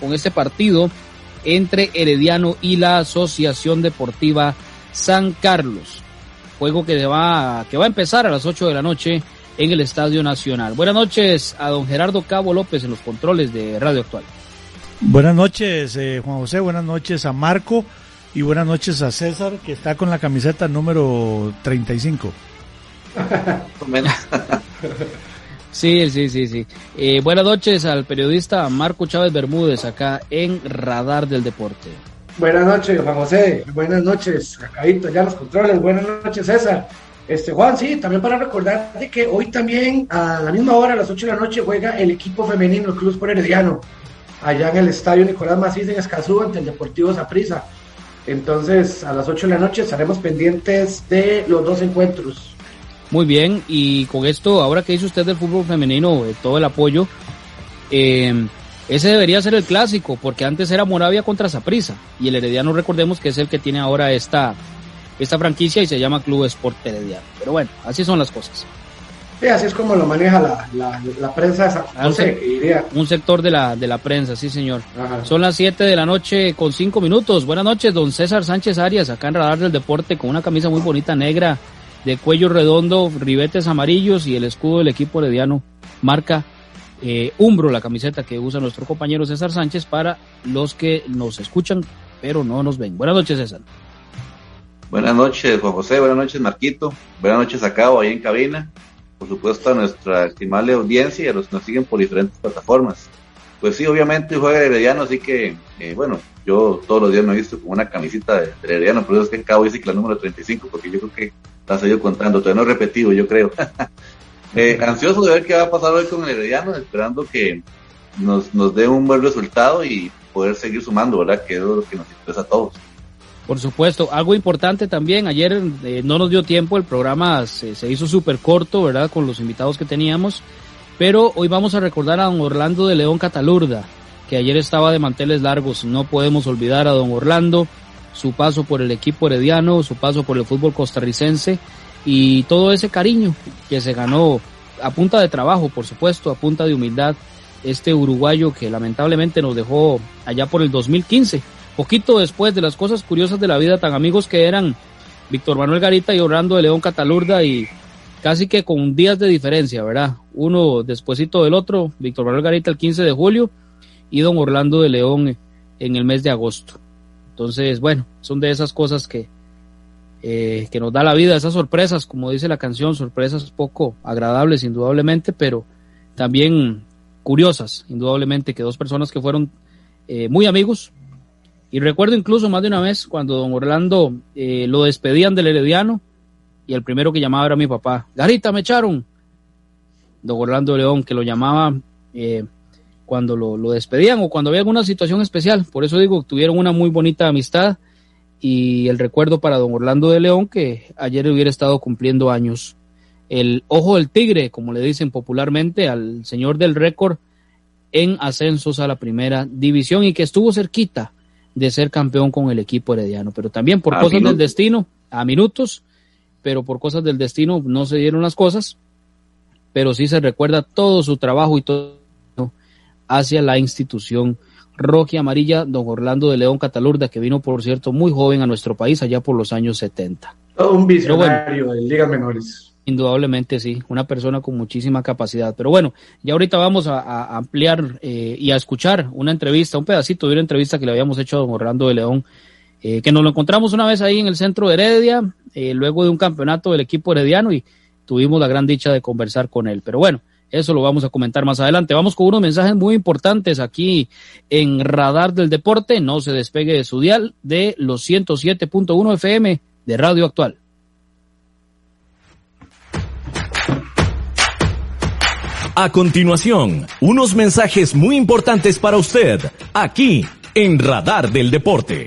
con este partido entre Herediano y la Asociación Deportiva San Carlos. Juego que va, que va a empezar a las 8 de la noche en el Estadio Nacional. Buenas noches a don Gerardo Cabo López en los controles de Radio Actual. Buenas noches, eh, Juan José. Buenas noches a Marco y buenas noches a César, que está con la camiseta número 35. sí, sí, sí, sí. Eh, buenas noches al periodista Marco Chávez Bermúdez acá en Radar del Deporte. Buenas noches, Juan José. Buenas noches, Cacaíto, ya los controles. Buenas noches, César. Este, Juan, sí, también para recordar de que hoy también a la misma hora, a las 8 de la noche, juega el equipo femenino, el Cruz por Herediano, allá en el estadio Nicolás Macís en Escazú, ante el Deportivo Zaprisa. Entonces, a las 8 de la noche estaremos pendientes de los dos encuentros. Muy bien, y con esto, ahora que dice usted del fútbol femenino, eh, todo el apoyo, eh, ese debería ser el clásico, porque antes era Moravia contra Zaprisa, y el Herediano recordemos que es el que tiene ahora esta esta franquicia y se llama Club Sport Herediano. Pero bueno, así son las cosas. Sí, así es como lo maneja la, la, la prensa. No sé, un sector de la, de la prensa, sí señor. Son las 7 de la noche con 5 minutos. Buenas noches, don César Sánchez Arias, acá en Radar del Deporte, con una camisa muy bonita negra, de cuello redondo, ribetes amarillos y el escudo del equipo herediano. Marca eh, Umbro, la camiseta que usa nuestro compañero César Sánchez para los que nos escuchan, pero no nos ven. Buenas noches, César. Buenas noches, Juan José. Buenas noches, Marquito. Buenas noches a ahí en cabina. Por supuesto, a nuestra estimable audiencia y a los que nos siguen por diferentes plataformas. Pues sí, obviamente juega Herediano, así que, eh, bueno, yo todos los días me he visto con una camisita de, Herediano, pero es que en Cabo dice que la número 35, porque yo creo que la seguido contando, todavía no he repetido, yo creo. eh, ansioso de ver qué va a pasar hoy con el Herediano, esperando que nos, nos dé un buen resultado y poder seguir sumando, ¿verdad? Que es lo que nos interesa a todos. Por supuesto, algo importante también, ayer eh, no nos dio tiempo, el programa se, hizo súper corto, ¿verdad? Con los invitados que teníamos, pero hoy vamos a recordar a don Orlando de León Catalurda, que ayer estaba de manteles largos, no podemos olvidar a don Orlando, su paso por el equipo herediano, su paso por el fútbol costarricense y todo ese cariño que se ganó a punta de trabajo, por supuesto, a punta de humildad, este uruguayo que lamentablemente nos dejó allá por el 2015 Poquito después de las cosas curiosas de la vida, tan amigos que eran Víctor Manuel Garita y Orlando de León Catalurda y casi que con días de diferencia, ¿verdad? Uno despuesito del otro, Víctor Manuel Garita el 15 de julio y don Orlando de León en el mes de agosto. Entonces, bueno, son de esas cosas que, eh, que nos da la vida, esas sorpresas, como dice la canción, sorpresas poco agradables, indudablemente, pero también curiosas, indudablemente, que dos personas que fueron eh, muy amigos, y recuerdo incluso más de una vez cuando don Orlando eh, lo despedían del Herediano y el primero que llamaba era mi papá. Garita, me echaron. Don Orlando León, que lo llamaba eh, cuando lo, lo, despedían o cuando había alguna situación especial. Por eso digo, tuvieron una muy bonita amistad y el recuerdo para don Orlando de León que ayer hubiera estado cumpliendo años. El ojo del tigre, como le dicen popularmente, al señor del récord en ascensos a la primera división y que estuvo cerquita de ser campeón con el equipo herediano, pero también por cosas del destino, a minutos, pero por cosas del destino no se dieron las cosas, pero sí se recuerda todo su trabajo y todo hacia la institución roja y amarilla, don Orlando de León Catalurda, que vino, por cierto, muy joven a nuestro país allá por los años 70. Todo un visionario en ligas menores. Indudablemente sí, una persona con muchísima capacidad. Pero bueno, ya ahorita vamos a, ampliar eh, y a escuchar una entrevista, un pedacito de una entrevista que le habíamos hecho a don Orlando de León, eh, que nos lo encontramos una vez ahí en el centro de Heredia, eh, luego de un campeonato del equipo herediano y tuvimos la gran dicha de conversar con él. Pero bueno, eso lo vamos a comentar más adelante. Vamos con unos mensajes muy importantes aquí en Radar del Deporte. No se despegue de su dial de los 107.1 FM de Radio Actual. A continuación, unos mensajes muy importantes para usted, aquí en Radar del Deporte.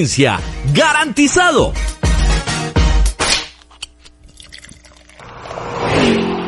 ¡Garantizado!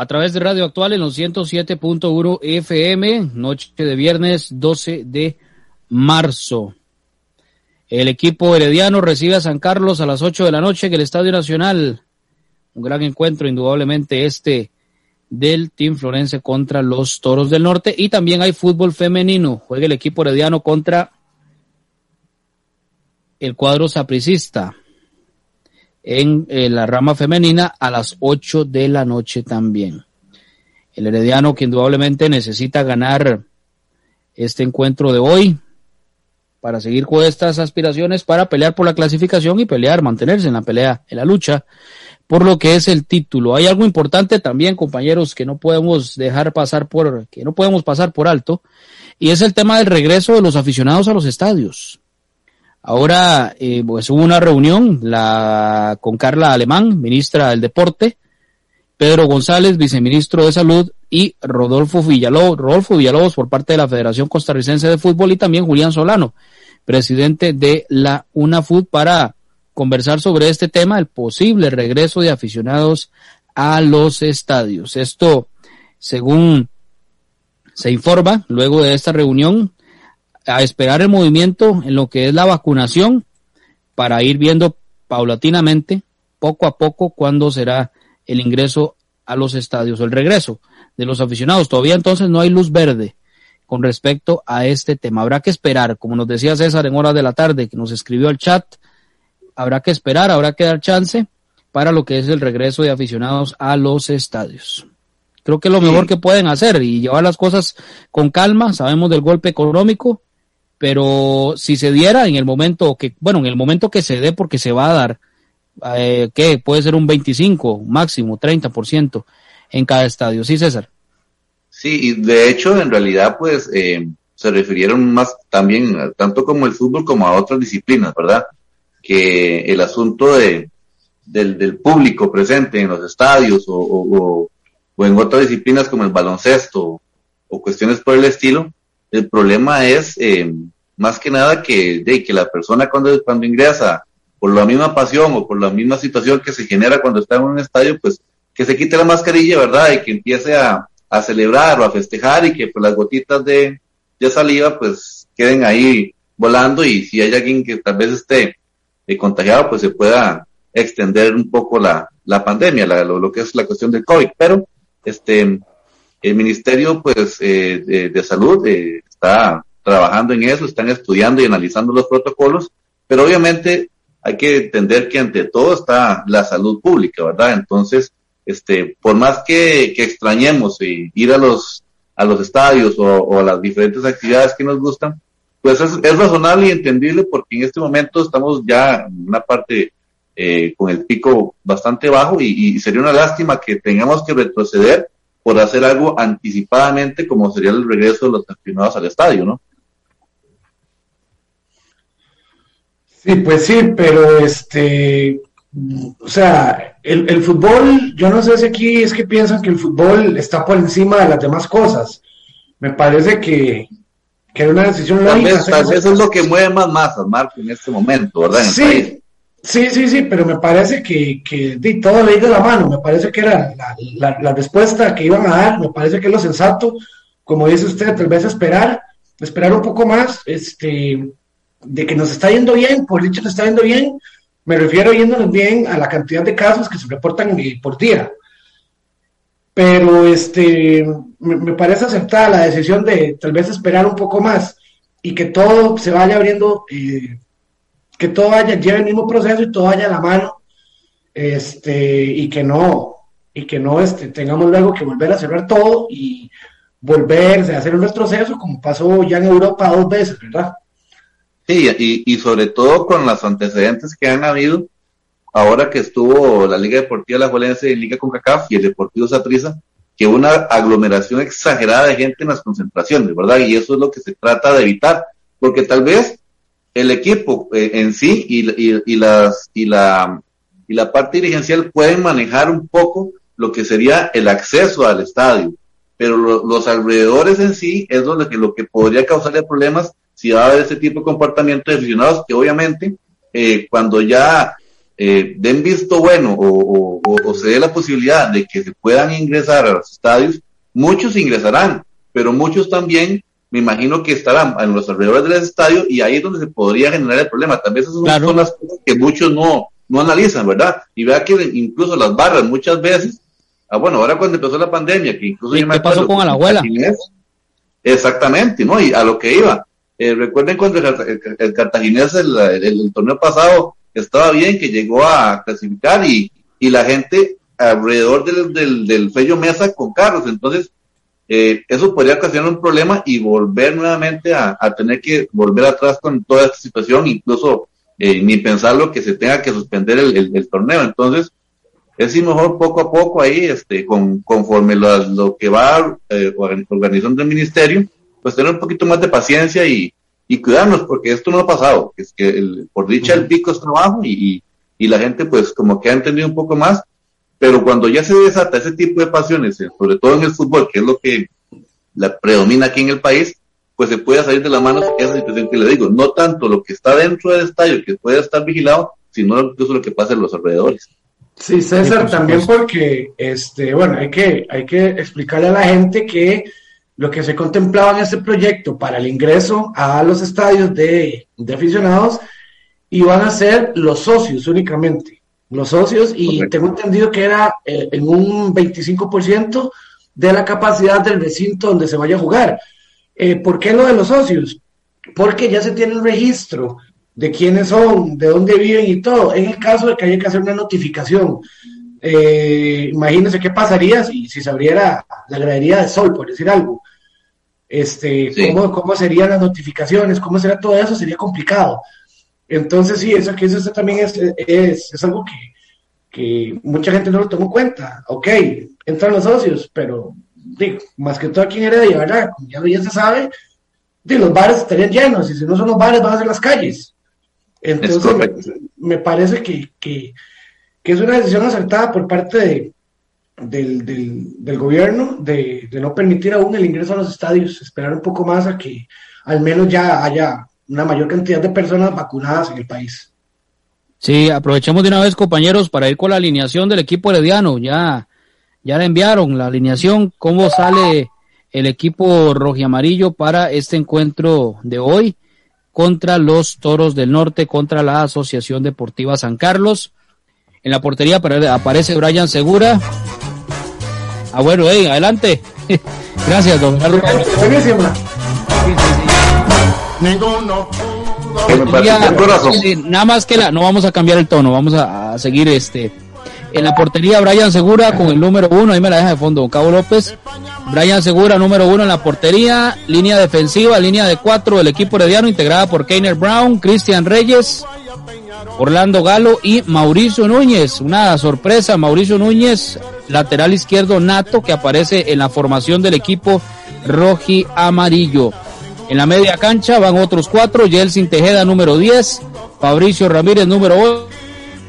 a través de Radio Actual en los 107.1 FM, noche de viernes 12 de marzo. El equipo herediano recibe a San Carlos a las 8 de la noche en el Estadio Nacional. Un gran encuentro, indudablemente, este del Team Florense contra los Toros del Norte. Y también hay fútbol femenino. Juega el equipo herediano contra el cuadro sapricista en eh, la rama femenina a las 8 de la noche también. El Herediano que indudablemente necesita ganar este encuentro de hoy para seguir con estas aspiraciones para pelear por la clasificación y pelear, mantenerse en la pelea, en la lucha por lo que es el título. Hay algo importante también, compañeros, que no podemos dejar pasar por, que no podemos pasar por alto, y es el tema del regreso de los aficionados a los estadios. Ahora, eh, pues hubo una reunión la, con Carla Alemán, ministra del Deporte, Pedro González, viceministro de Salud, y Rodolfo Villalobos, Rodolfo Villalobos por parte de la Federación Costarricense de Fútbol y también Julián Solano, presidente de la UNAFUT, para conversar sobre este tema, el posible regreso de aficionados a los estadios. Esto, según se informa, luego de esta reunión, a esperar el movimiento en lo que es la vacunación para ir viendo paulatinamente, poco a poco, cuándo será el ingreso a los estadios o el regreso de los aficionados. Todavía entonces no hay luz verde con respecto a este tema. Habrá que esperar, como nos decía César en horas de la tarde, que nos escribió al chat, habrá que esperar, habrá que dar chance para lo que es el regreso de aficionados a los estadios. ¿Qué Creo que es lo mejor que pueden hacer y llevar las cosas con calma. Sabemos del golpe económico, pero si se diera en el momento que, bueno, en el momento que se dé, porque se va a dar, eh, que puede ser un 25, máximo 30% en cada estadio. Sí, César. Sí, y de hecho, en realidad, pues, eh, se refirieron más también, tanto como el fútbol como a otras disciplinas, ¿verdad? Que el asunto de, del, público presente en los estadios o, o, en otras disciplinas como el baloncesto o cuestiones por el estilo, el problema es eh, más que nada que, de, que la persona cuando, cuando ingresa por la misma pasión o por la misma situación que se genera cuando está en un estadio, pues que se quite la mascarilla, ¿verdad? Y que empiece a, a celebrar o a festejar y que pues, las gotitas de, de saliva pues queden ahí volando y si hay alguien que tal vez esté eh, contagiado, pues se pueda extender un poco la, la pandemia, la, lo, lo, que es la cuestión del COVID. Pero este el Ministerio pues eh, de, Salud eh, está trabajando en eso, están estudiando y analizando los protocolos, pero obviamente hay que entender que ante todo está la salud pública, ¿verdad? Entonces, este, por más que, extrañemos y ir a los, a los estadios o, a las diferentes actividades que nos gustan, pues es, razonable y entendible porque en este momento estamos ya en una parte eh, con el pico bastante bajo y, sería una lástima que tengamos que retroceder por hacer algo anticipadamente como sería el regreso de los aficionados al estadio, ¿no? Sí, pues sí, pero este, o sea, el, el, fútbol, yo no sé si aquí es que piensan que el fútbol está por encima de las demás cosas. Me parece que, que era una decisión tal lógica. Vez, tal vez eso es lo que mueve más masas, Marco, en este momento, ¿verdad? sí, sí, sí, sí, pero me parece que, que todo le de la mano. Me parece que era la, la, respuesta que iban a dar. Me parece que es lo sensato, como dice usted, tal vez esperar, esperar un poco más, este de que nos está yendo bien, por dicho nos está yendo bien, me refiero yéndonos bien a la cantidad de casos que se reportan por día. Pero este, me, me, parece aceptada la decisión de tal vez esperar un poco más y que todo se vaya abriendo, eh, que todo vaya, lleve el mismo proceso y todo vaya a la mano, este, y que no, y que no este, tengamos luego que volver a cerrar todo y volverse a hacer un retroceso como pasó ya en Europa dos veces, ¿verdad? Sí, y, y, sobre todo con los antecedentes que han habido, ahora que estuvo la Liga Deportiva La Juelense en Liga CONCACAF y el Deportivo Satriza, que una aglomeración exagerada de gente en las concentraciones, ¿verdad? Y eso es lo que se trata de evitar, porque tal vez el equipo eh, en sí y, y, y, las, y, la, y la parte dirigencial pueden manejar un poco lo que sería el acceso al estadio, pero lo, los alrededores en sí es donde que, lo que podría causarle problemas si va a haber ese tipo de comportamiento de aficionados que obviamente eh, cuando ya eh, den visto bueno o, se dé la posibilidad de que se puedan ingresar a los estadios, muchos ingresarán, pero muchos también me imagino que estarán en los alrededores del estadio y ahí es donde se podría generar el problema. También esas claro. son las cosas que muchos no, no analizan, ¿verdad? Y vea que incluso las barras muchas veces, ah, bueno, ahora cuando empezó la pandemia, que incluso... ¿Y ¿Qué pasó con la abuela? Exactamente, ¿no? Y a lo que iba eh, recuerden cuando el, el, el Cartaginés el, torneo pasado estaba bien, que llegó a clasificar y, y la gente alrededor del, del, del Fello Mesa con carros. Entonces, eh, eso podría ocasionar un problema y volver nuevamente a, a, tener que volver atrás con toda esta situación, incluso eh, ni pensarlo que se tenga que suspender el, el, el torneo. Entonces, es ir mejor poco a poco ahí, este, con, conforme lo, lo que va eh, organizando el ministerio, pues tener un poquito más de paciencia y, y cuidarnos, porque esto no ha pasado, es que el, por dicha el pico es trabajo y, y, y, la gente pues como que ha entendido un poco más, pero cuando ya se desata ese tipo de pasiones, eh, sobre todo en el fútbol, que es lo que la predomina aquí en el país, pues se puede salir de la mano esa situación que le digo, no tanto lo que está dentro del estadio, que puede estar vigilado, sino incluso lo que pasa en los alrededores. Sí, César, también porque, este, bueno, hay que, hay que explicarle a la gente que lo que se contemplaba en este proyecto para el ingreso a los estadios de, de aficionados iban a ser los socios únicamente, los socios, y Correcto. tengo entendido que era eh, en un 25% de la capacidad del recinto donde se vaya a jugar. Eh, ¿Por qué lo de los socios? Porque ya se tiene el registro de quiénes son, de dónde viven y todo. En el caso de que haya que hacer una notificación eh, imagínense qué pasaría si, si se abriera la gradería de sol, por decir algo. Este, ¿cómo, ¿Cómo serían las notificaciones? ¿Cómo será todo eso? Sería complicado. Entonces, sí, eso, que eso también es, es, es algo que, que, mucha gente no lo tomó en cuenta. Ok, entran los socios, pero digo, más que todo aquí en Heredia, ¿verdad? Como ya, ya se sabe, de los bares estarían llenos, y si no son los bares, van a ser las calles. Entonces, me, parece que, que, que, es una decisión acertada por parte de, del, del, del gobierno de, de, no permitir aún el ingreso a los estadios, esperar un poco más a que al menos ya haya una mayor cantidad de personas vacunadas en el país. Sí, aprovechemos de una vez, compañeros, para ir con la alineación del equipo herediano. Ya, ya le enviaron la alineación, cómo sale el equipo rojiamarillo para este encuentro de hoy contra los Toros del Norte, contra la Asociación Deportiva San Carlos. En la portería aparece Brian Segura. Ah, bueno, hey, adelante. Gracias, don Carlos. Nada más que la, no vamos a cambiar el tono, vamos a, seguir este. En la portería, Brian Segura con el número uno, ahí me la deja de fondo, Cabo López. Brian Segura, número uno en la portería, línea defensiva, línea de cuatro del equipo herediano, integrada por Keiner Brown, Cristian Reyes, Orlando Galo y Mauricio Núñez. Una sorpresa, Mauricio Núñez, lateral izquierdo nato, que aparece en la formación del equipo roji amarillo. En la media cancha van otros cuatro, Jelsin Tejeda número 10, Fabricio Ramírez número 8,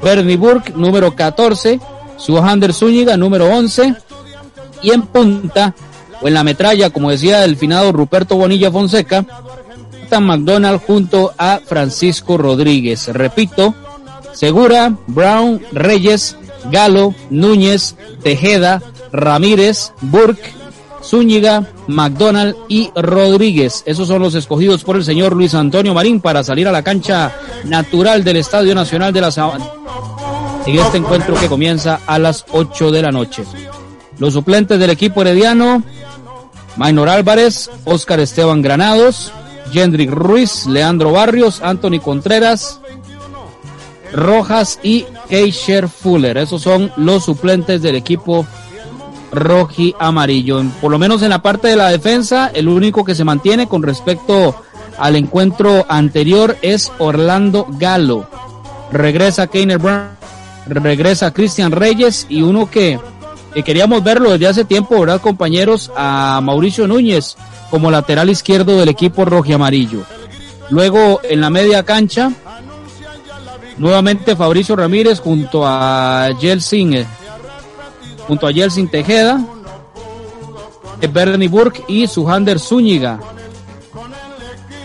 Bernie Burke número 14, Suhander Zúñiga número 11 y en punta o en la metralla, como decía el finado Ruperto Bonilla Fonseca, McDonald junto a Francisco Rodríguez. Repito, Segura, Brown, Reyes, Galo, Núñez, Tejeda, Ramírez, Burke, Zúñiga, McDonald y Rodríguez. Esos son los escogidos por el señor Luis Antonio Marín para salir a la cancha natural del Estadio Nacional de la Sabana en este encuentro que comienza a las 8 de la noche. Los suplentes del equipo herediano, Maynor Álvarez, Oscar Esteban Granados, Jendrik Ruiz, Leandro Barrios, Anthony Contreras, Rojas y Keisher Fuller. Esos son los suplentes del equipo roji amarillo. Por lo menos en la parte de la defensa, el único que se mantiene con respecto al encuentro anterior es Orlando Galo. Regresa Keiner Brown, regresa Cristian Reyes y uno que, queríamos verlo desde hace tiempo, ¿verdad, compañeros? A Mauricio Núñez como lateral izquierdo del equipo roji amarillo. Luego en la media cancha, nuevamente Fabricio Ramírez junto a Jelsin junto a Jelsin Tejeda, Bernie Burke y Suhander Zúñiga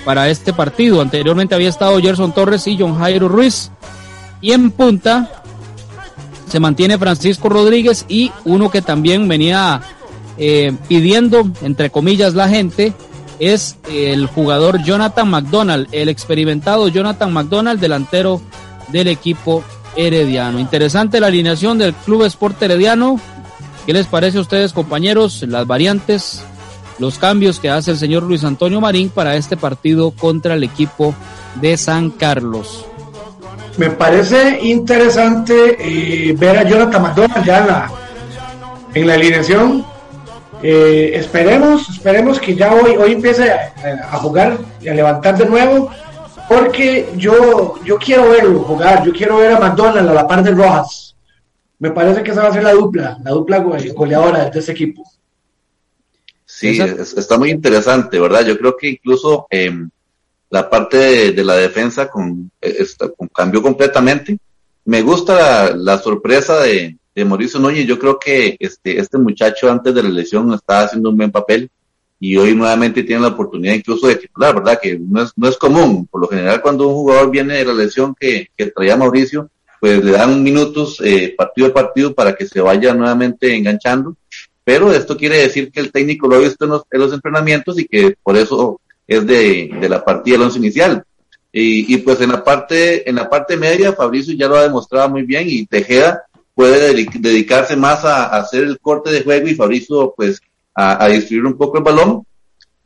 para este partido. Anteriormente había estado Gerson Torres y John Jairo Ruiz. Y en punta se mantiene Francisco Rodríguez y uno que también venía eh, pidiendo, entre comillas, la gente, es el jugador Jonathan McDonald, el experimentado Jonathan McDonald, delantero del equipo herediano. Interesante la alineación del Club Sport Herediano. ¿Qué les parece a ustedes, compañeros? Las variantes, los cambios que hace el señor Luis Antonio Marín para este partido contra el equipo de San Carlos. Me parece interesante eh, ver a Jonathan McDonald ya en la, alineación. Eh, esperemos, esperemos que ya hoy, hoy empiece a, a, jugar y a levantar de nuevo, porque yo, yo quiero verlo jugar, yo quiero ver a McDonald a la par de Rojas me parece que esa va a ser la dupla, la dupla goleadora de ese equipo. Sí, está muy interesante, ¿verdad? Yo creo que incluso em, la parte de, la defensa con, cambió completamente. Me gusta la, sorpresa de, de, Mauricio Núñez. Yo creo que este, este muchacho antes de la lesión estaba haciendo un buen papel y hoy nuevamente tiene la oportunidad incluso de titular, ¿verdad? Que no es, no es común. Por lo general, cuando un jugador viene de la lesión que, que traía Mauricio, pues le dan minutos eh, partido a partido para que se vaya nuevamente enganchando. Pero esto quiere decir que el técnico lo ha visto en los, entrenamientos y que por eso es de, la partida del once inicial. Y, pues en la parte en la parte media Fabricio ya lo ha demostrado muy bien y Tejeda puede dedicarse más a, hacer el corte de juego y Fabricio pues a, distribuir un poco el balón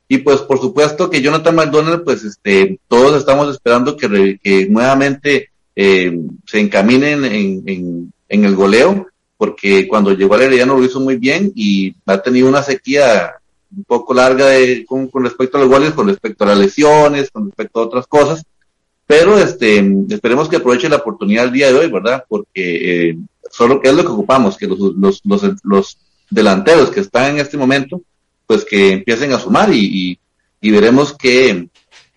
y pues por supuesto que Jonathan McDonald pues este todos estamos esperando que, que nuevamente eh, se encaminen en, en, el goleo porque cuando llegó al Herediano lo hizo muy bien y ha tenido una sequía un poco larga de, con, respecto a los goles, con respecto a las lesiones, con respecto a otras cosas, pero este, esperemos que aproveche la oportunidad el día de hoy, ¿verdad? Porque eh, solo que es lo que ocupamos, que los, los, los, los, delanteros que están en este momento, pues que empiecen a sumar y, y, veremos que,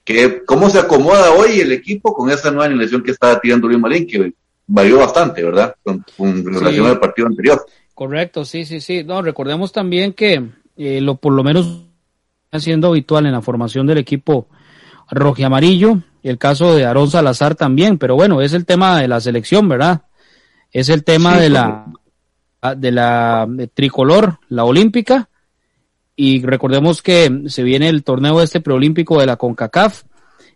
que, cómo se acomoda hoy el equipo con esa nueva alineación que está tirando Luis Marín, que varió bastante, ¿verdad? Con, relación al partido anterior. Correcto, sí, sí, sí. No, recordemos también que eh, lo por lo menos siendo habitual en la formación del equipo rojiamarillo, el caso de Aarón Salazar también, pero bueno, es el tema de la selección, ¿verdad? Es el tema de la de la tricolor, la olímpica, y recordemos que se viene el torneo este preolímpico de la CONCACAF,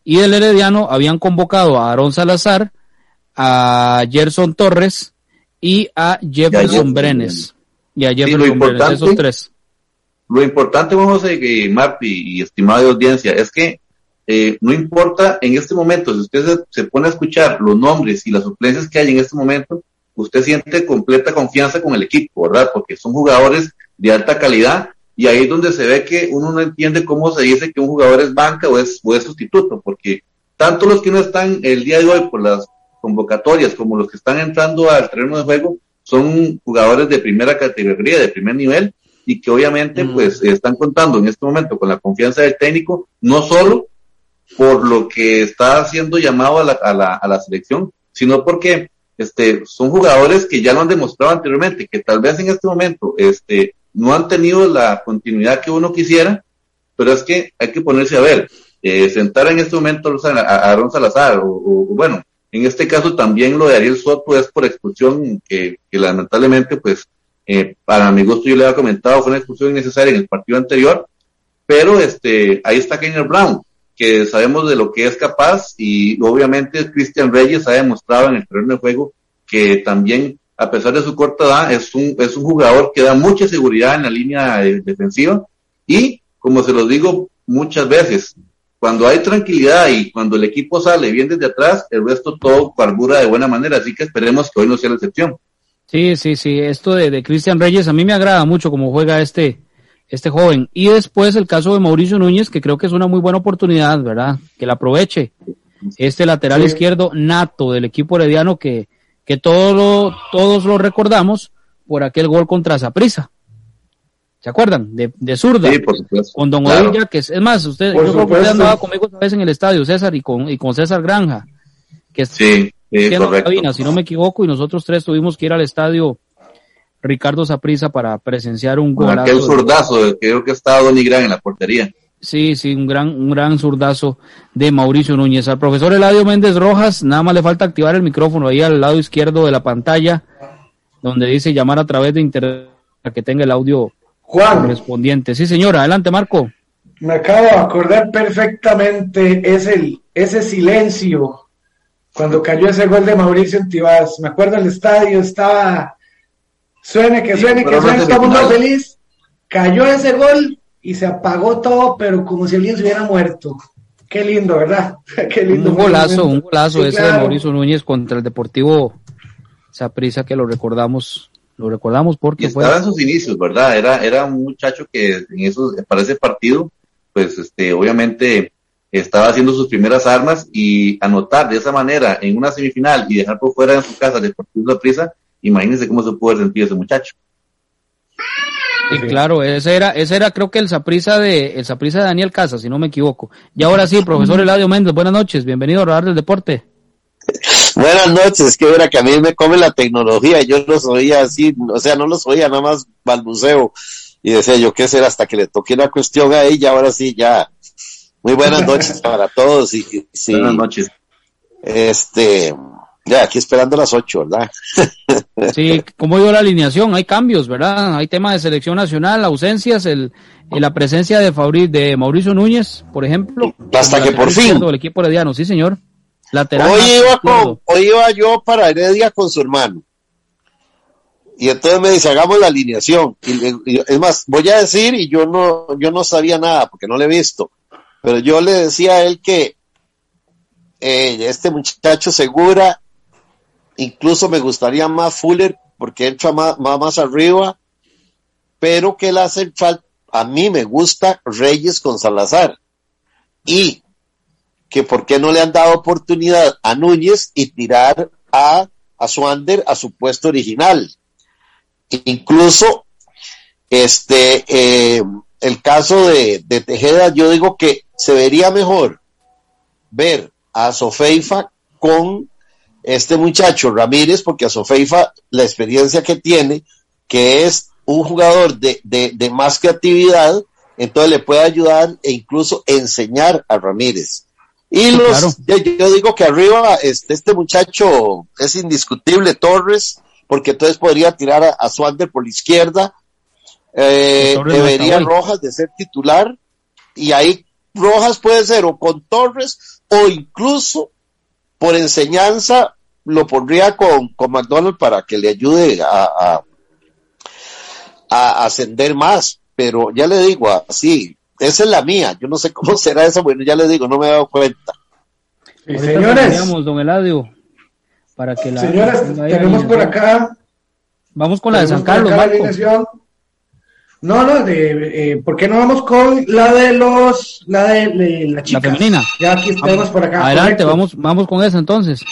y del Herediano habían convocado a Aarón Salazar, a Gerson Torres y a Jefferson Brenes. Y a Jefferson Brenes, esos tres. Lo importante, José, que Marti y estimada audiencia, es que eh, no importa en este momento, si usted se, pone a escuchar los nombres y las suplencias que hay en este momento, usted siente completa confianza con el equipo, ¿verdad? Porque son jugadores de alta calidad y ahí es donde se ve que uno no entiende cómo se dice que un jugador es banca o es, o es sustituto, porque tanto los que no están el día de hoy por las convocatorias como los que están entrando al terreno de juego son jugadores de primera categoría, de primer nivel, y que obviamente mm. pues están contando en este momento con la confianza del técnico, no solo por lo que está siendo llamado a la, a la, a la selección, sino porque este, son jugadores que ya lo han demostrado anteriormente, que tal vez en este momento este, no han tenido la continuidad que uno quisiera, pero es que hay que ponerse a ver, eh, sentar en este momento a, Aaron Salazar, o, bueno, en este caso también lo de Ariel Soto es por expulsión, que, que lamentablemente, pues, eh, para mi gusto yo le había comentado, fue una expulsión innecesaria en el partido anterior, pero este, ahí está Kenner Brown, que sabemos de lo que es capaz y obviamente Cristian Reyes ha demostrado en el terreno de juego que también a pesar de su corta edad es un, es un jugador que da mucha seguridad en la línea defensiva y como se lo digo muchas veces, cuando hay tranquilidad y cuando el equipo sale bien desde atrás, el resto todo carbura de buena manera, así que esperemos que hoy no sea la excepción. Sí, sí, sí, esto de, de Cristian Reyes a mí me agrada mucho cómo juega este, este joven. Y después el caso de Mauricio Núñez, que creo que es una muy buena oportunidad, ¿verdad? Que la aproveche. Este lateral izquierdo nato del equipo herediano que, que todos lo, todos lo recordamos por aquel gol contra Zaprisa. ¿Se acuerdan? De, de zurda. Sí, por supuesto. Con Don Odilla, que es, es más, usted, yo creo que usted andaba conmigo esta vez en el estadio, César, y con, y con César Granja. Que sí, sí cabina, si no me equivoco, y nosotros tres tuvimos que ir al estadio Ricardo Saprisa para presenciar un gol. Aquel zurdazo, creo que estaba Don Gran en la portería. Sí, sí, un gran, un gran zurdazo de Mauricio Núñez. Al profesor Eladio Méndez Rojas, nada más le falta activar el micrófono ahí al lado izquierdo de la pantalla, donde dice llamar a través de internet para que tenga el audio correspondiente. Sí, señora, adelante, Marco. Me acabo de acordar perfectamente ese, ese silencio cuando cayó ese gol de Mauricio Antibás. Me acuerdo el estadio, estaba Suene, que suene, que suene, todo el mundo feliz. Cayó ese gol y se apagó todo, pero como si alguien se hubiera muerto. Qué lindo, ¿verdad? Qué lindo. Un golazo, un golazo ese de Mauricio Núñez contra el Deportivo Saprisa que lo recordamos, lo recordamos porque estaba en sus inicios, ¿verdad? Era, era un muchacho que en esos, para ese partido, pues este, obviamente estaba haciendo sus primeras armas y anotar de esa manera en una semifinal y dejar por fuera en su casa el Deportivo Saprisa Imagínense cómo se puede sentir ese muchacho. Y claro, ese era, ese era creo que el saprisa de, el saprisa de Daniel Casa, si no me equivoco. Y ahora sí, profesor Eladio Méndez, buenas noches, bienvenido a Radar del Deporte. Buenas noches, que era que a mí me come la tecnología, yo los oía así, o sea, no los oía, nada más balbuceo, y decía yo, ¿qué será? Hasta que le toqué la cuestión a ella, ahora sí, ya. Muy buenas noches para todos, y, sí, Buenas noches. Este, ya, aquí esperando las ocho, ¿verdad? sí, ¿cómo dio la alineación? Hay cambios, ¿verdad? Hay tema de selección nacional, ausencias, el, la presencia de, de Mauricio Núñez, por ejemplo. Hasta que por fin. El equipo herediano, sí, señor. Lateral hoy, iba hoy iba yo para Heredia con su hermano. Y entonces me dice, hagamos la alineación. Y, es más, voy a decir, y yo no, yo no sabía nada porque no le he visto, pero yo le decía a él que eh, este muchacho segura Incluso me gustaría más Fuller porque entra más, más, arriba, pero que la central, a mí me gusta Reyes con Salazar. Y que por qué no le han dado oportunidad a Núñez y tirar a, a Swander a su puesto original. Incluso, este, eh, el caso de, de, Tejeda, yo digo que se vería mejor ver a Sofeifa con este muchacho Ramírez, porque a Sofeifa la experiencia que tiene, que es un jugador de, de, de más creatividad, entonces le puede ayudar e incluso enseñar a Ramírez. Y los, yo, digo que arriba este, este muchacho es indiscutible, Torres, porque entonces podría tirar a, a Swander por la izquierda, eh, debería Rojas de ser titular, y ahí Rojas puede ser o con Torres o incluso por enseñanza lo pondría con, con McDonald para que le ayude a, a, ascender más. Pero ya le digo, así, esa es la mía. Yo no sé cómo será eso, bueno, ya le digo, no me he dado cuenta. señores, don Eladio, para que la señores, tenemos por acá. Vamos con la de San Carlos, no, no, de, eh, ¿por qué no vamos con la de los, la de, la chica? La femenina. Ya aquí tenemos por acá. Adelante, vamos, vamos con eso entonces.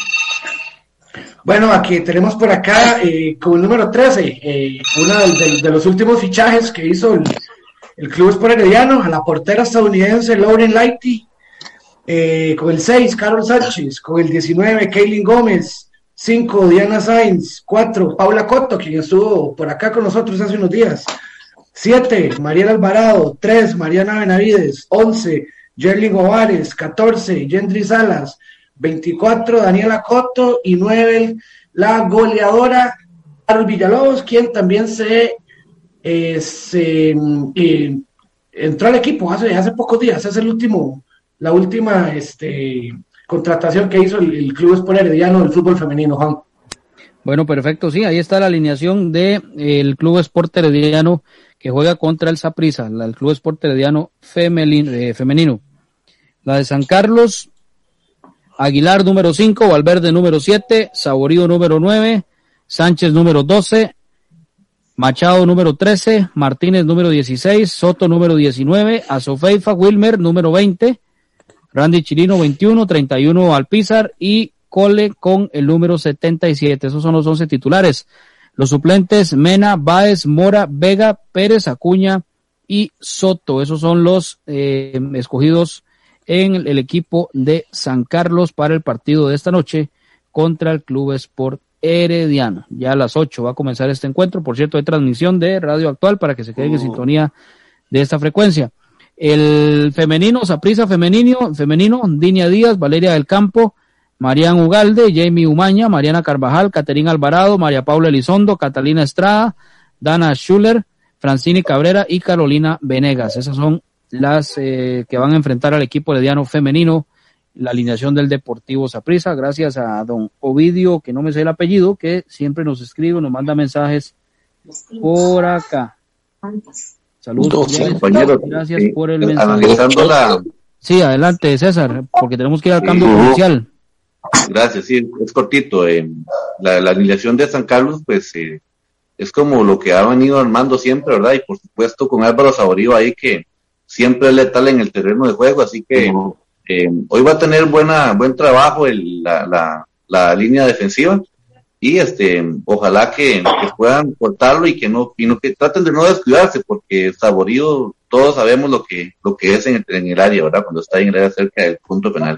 Bueno, aquí tenemos por acá eh, con el número 13, eh, uno de, los últimos fichajes que hizo el, el Club Sport Herediano, a la portera estadounidense Lauren Lighty, eh, con el 6, Carol Sánchez, con el 19, Kaylin Gómez, 5, Diana Sainz, 4, Paula Cotto, quien estuvo por acá con nosotros hace unos días, 7, Mariela Alvarado, 3, Mariana Benavides, 11, Jerlyn Ovares, 14, Gendry Salas, 24 Daniela Cotto y 9 la goleadora Carol Villalobos, quien también se, eh, eh, entró al equipo hace, hace pocos días, es el último, la última este, contratación que hizo el, Club Sport Herediano del fútbol femenino, Juan. Bueno, perfecto, sí, ahí está la alineación del de, el Club Sport Herediano que juega contra el Saprissa, el Club Sport Herediano eh, femenino. La de San Carlos, Aguilar número 5, Valverde número 7, Saborío número 9, Sánchez número 12, Machado número 13, Martínez número 16, Soto número 19, Azofeifa Wilmer número 20, Randy Chirino 21, 31 Alpizar y Cole con el número 77. Esos son los 11 titulares. Los suplentes Mena, Baez, Mora, Vega, Pérez, Acuña y Soto. Esos son los eh, escogidos en el equipo de San Carlos para el partido de esta noche contra el Club Sport Herediano. Ya a las 8 va a comenzar este encuentro. Por cierto, hay transmisión de Radio Actual para que se queden en oh. sintonía de esta frecuencia. El femenino, Saprisa femenino, femenino, Dinia Díaz, Valeria del Campo, Marian Ugalde, Jamie Umaña, Mariana Carvajal, Caterina Alvarado, María Paula Elizondo, Catalina Estrada, Dana Schuller, Francini Cabrera y Carolina Venegas. Esas son las eh, que van a enfrentar al equipo herediano femenino, la alineación del Deportivo Saprissa, gracias a don Ovidio, que no me sé el apellido, que siempre nos escribe, nos manda mensajes por acá. Saludos, compañeros. Gracias por el mensaje. Sí, adelante, César, porque tenemos que ir al cambio comercial. Gracias, sí, es cortito. Eh, la, la, alineación de San Carlos, pues, eh, es como lo que ha venido armando siempre, ¿verdad? Y por supuesto con Álvaro Saborío ahí que, siempre es letal en el terreno de juego, así que eh, hoy va a tener buena buen trabajo el, la, la, la, línea defensiva y este ojalá que, puedan cortarlo y que no y no que traten de no descuidarse porque Saborío todos sabemos lo que lo que es en el, en el área, ¿verdad? Cuando está en el área cerca del punto penal.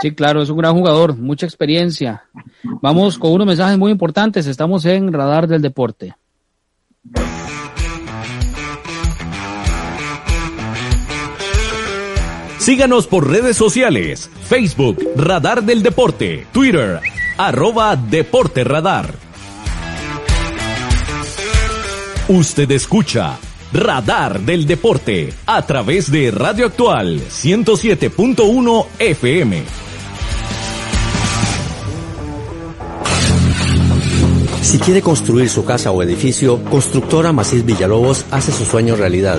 Sí, claro, es un gran jugador, mucha experiencia. Vamos con unos mensajes muy importantes. Estamos en Radar del Deporte. Síganos por redes sociales, Facebook, Radar del Deporte, Twitter, arroba Deporte Radar. Usted escucha Radar del Deporte a través de Radio Actual 107.1 FM. Si quiere construir su casa o edificio, Constructora Macís Villalobos hace su sueño realidad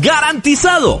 ¡Garantizado!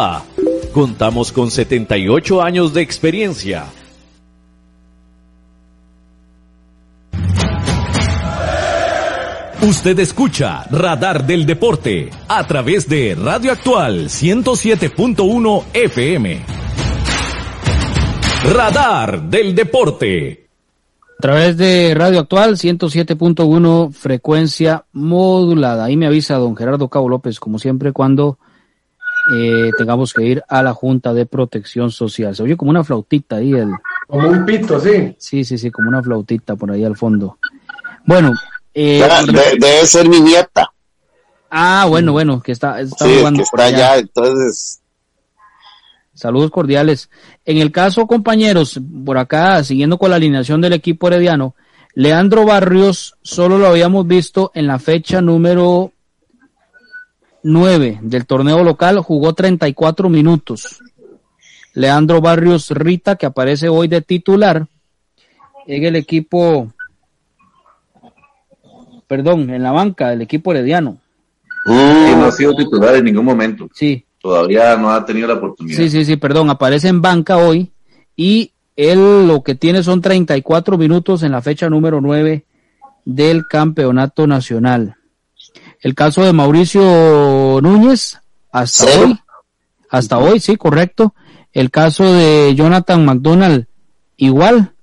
Contamos con 78 años de experiencia. Usted escucha Radar del Deporte a través de Radio Actual 107.1 FM. Radar del Deporte. A través de Radio Actual 107.1 frecuencia modulada. Ahí me avisa don Gerardo Cabo López, como siempre, cuando eh, tengamos que ir a la Junta de Protección Social. Se oye como una flautita ahí. El... Como un pito, sí. Sí, sí, sí, como una flautita por ahí al fondo. Bueno. Eh, debe ser mi nieta. Ah, bueno, bueno, que está, está sí, jugando. Que está allá, entonces. Saludos cordiales. En el caso, compañeros, por acá, siguiendo con la alineación del equipo herediano, Leandro Barrios solo lo habíamos visto en la fecha número 9 del torneo local, jugó 34 minutos. Leandro Barrios Rita, que aparece hoy de titular en el equipo, perdón, en la banca del equipo herediano. Mm, no ha sido titular en ningún momento. Sí. Todavía no ha tenido la oportunidad. Sí, sí, sí, perdón, aparece en banca hoy y él lo que tiene son 34 minutos en la fecha número 9 del campeonato nacional. El caso de Mauricio Núñez, hasta hoy, hasta hoy, sí, correcto. El caso de Jonathan McDonald, igual,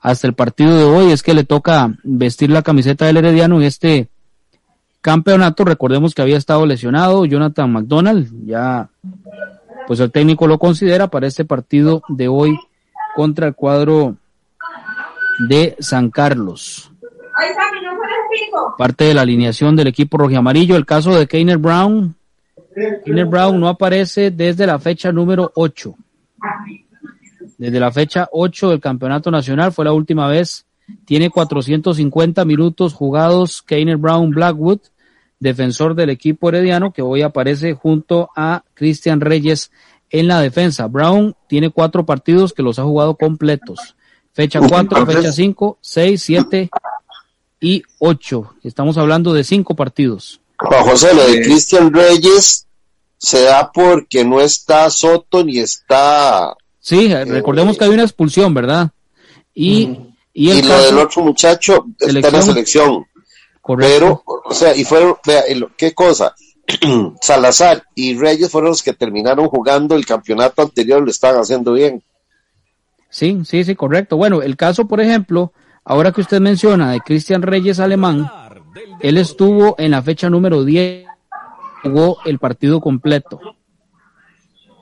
hasta el partido de hoy, es que le toca vestir la camiseta del Herediano en este campeonato. Recordemos que había estado lesionado Jonathan McDonald, ya, pues el técnico lo considera para este partido de hoy contra el cuadro de San Carlos. Parte de la alineación del equipo rojiamarillo. El caso de Keiner Brown. Keiner Brown no aparece desde la fecha número 8. Desde la fecha 8 del campeonato nacional fue la última vez. Tiene 450 minutos jugados Keiner Brown Blackwood, defensor del equipo herediano, que hoy aparece junto a Cristian Reyes en la defensa. Brown tiene cuatro partidos que los ha jugado completos. Fecha 4, fecha 5, 6, 7 y 8. Estamos hablando de cinco partidos. Juan José, lo de Cristian Reyes se da porque no está Soto ni está... Sí, recordemos que hay una expulsión, ¿verdad? Y, y, el lo del otro muchacho está en la selección. Correcto. Pero, o sea, y fueron, vea, ¿qué cosa? Salazar y Reyes fueron los que terminaron jugando el campeonato anterior, lo estaban haciendo bien. Sí, sí, sí, correcto. Bueno, el caso, por ejemplo, ahora que usted menciona de Cristian Reyes Alemán, él estuvo en la fecha número 10, jugó el partido completo.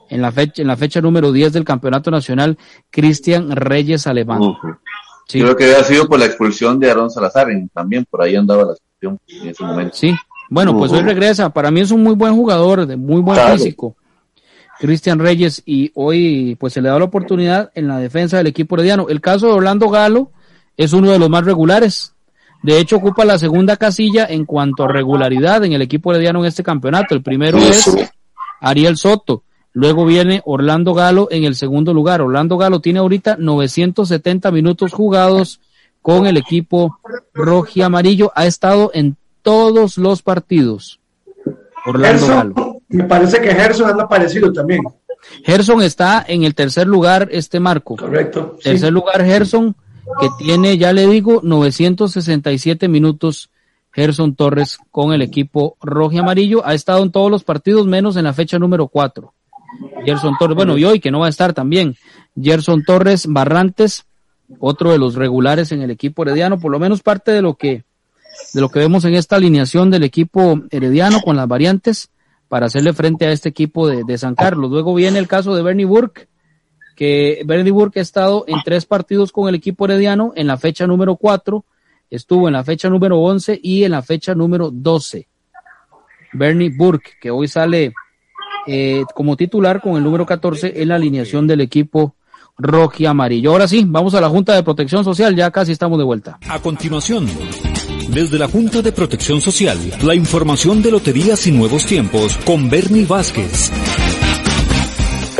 En la fecha, en la fecha número 10 del Campeonato Nacional, Cristian Reyes Alemán. Creo que había sido por la expulsión de Aaron Salazar, también por ahí andaba la expulsión en ese momento. Sí, bueno, pues hoy regresa. Para mí es un muy buen jugador, de muy buen físico. Cristian Reyes, y hoy pues se le da la oportunidad en la defensa del equipo herediano. El caso de Orlando Galo es uno de los más regulares. De hecho, ocupa la segunda casilla en cuanto a regularidad en el equipo herediano en este campeonato. El primero es Ariel Soto. Luego viene Orlando Galo en el segundo lugar. Orlando Galo tiene ahorita 970 minutos jugados con el equipo rojo y amarillo. Ha estado en todos los partidos. Orlando Galo. Me parece que Gerson anda parecido también. Gerson está en el tercer lugar, este marco. Correcto. Tercer lugar, Gerson que tiene, ya le digo, 967 minutos Gerson Torres con el equipo rojo y amarillo. Ha estado en todos los partidos, menos en la fecha número 4. Gerson Torres, bueno, y hoy que no va a estar también. Gerson Torres Barrantes, otro de los regulares en el equipo herediano, por lo menos parte de lo que, de lo que vemos en esta alineación del equipo herediano con las variantes para hacerle frente a este equipo de, de San Carlos. Luego viene el caso de Bernie Burke, que Bernie Burke ha estado en tres partidos con el equipo herediano en la fecha número 4, estuvo en la fecha número 11 y en la fecha número 12. Bernie Burke, que hoy sale eh, como titular con el número 14 en la alineación del equipo rojo y amarillo. Ahora sí, vamos a la Junta de Protección Social, ya casi estamos de vuelta. A continuación, desde la Junta de Protección Social, la información de Loterías y Nuevos Tiempos con Bernie Vázquez.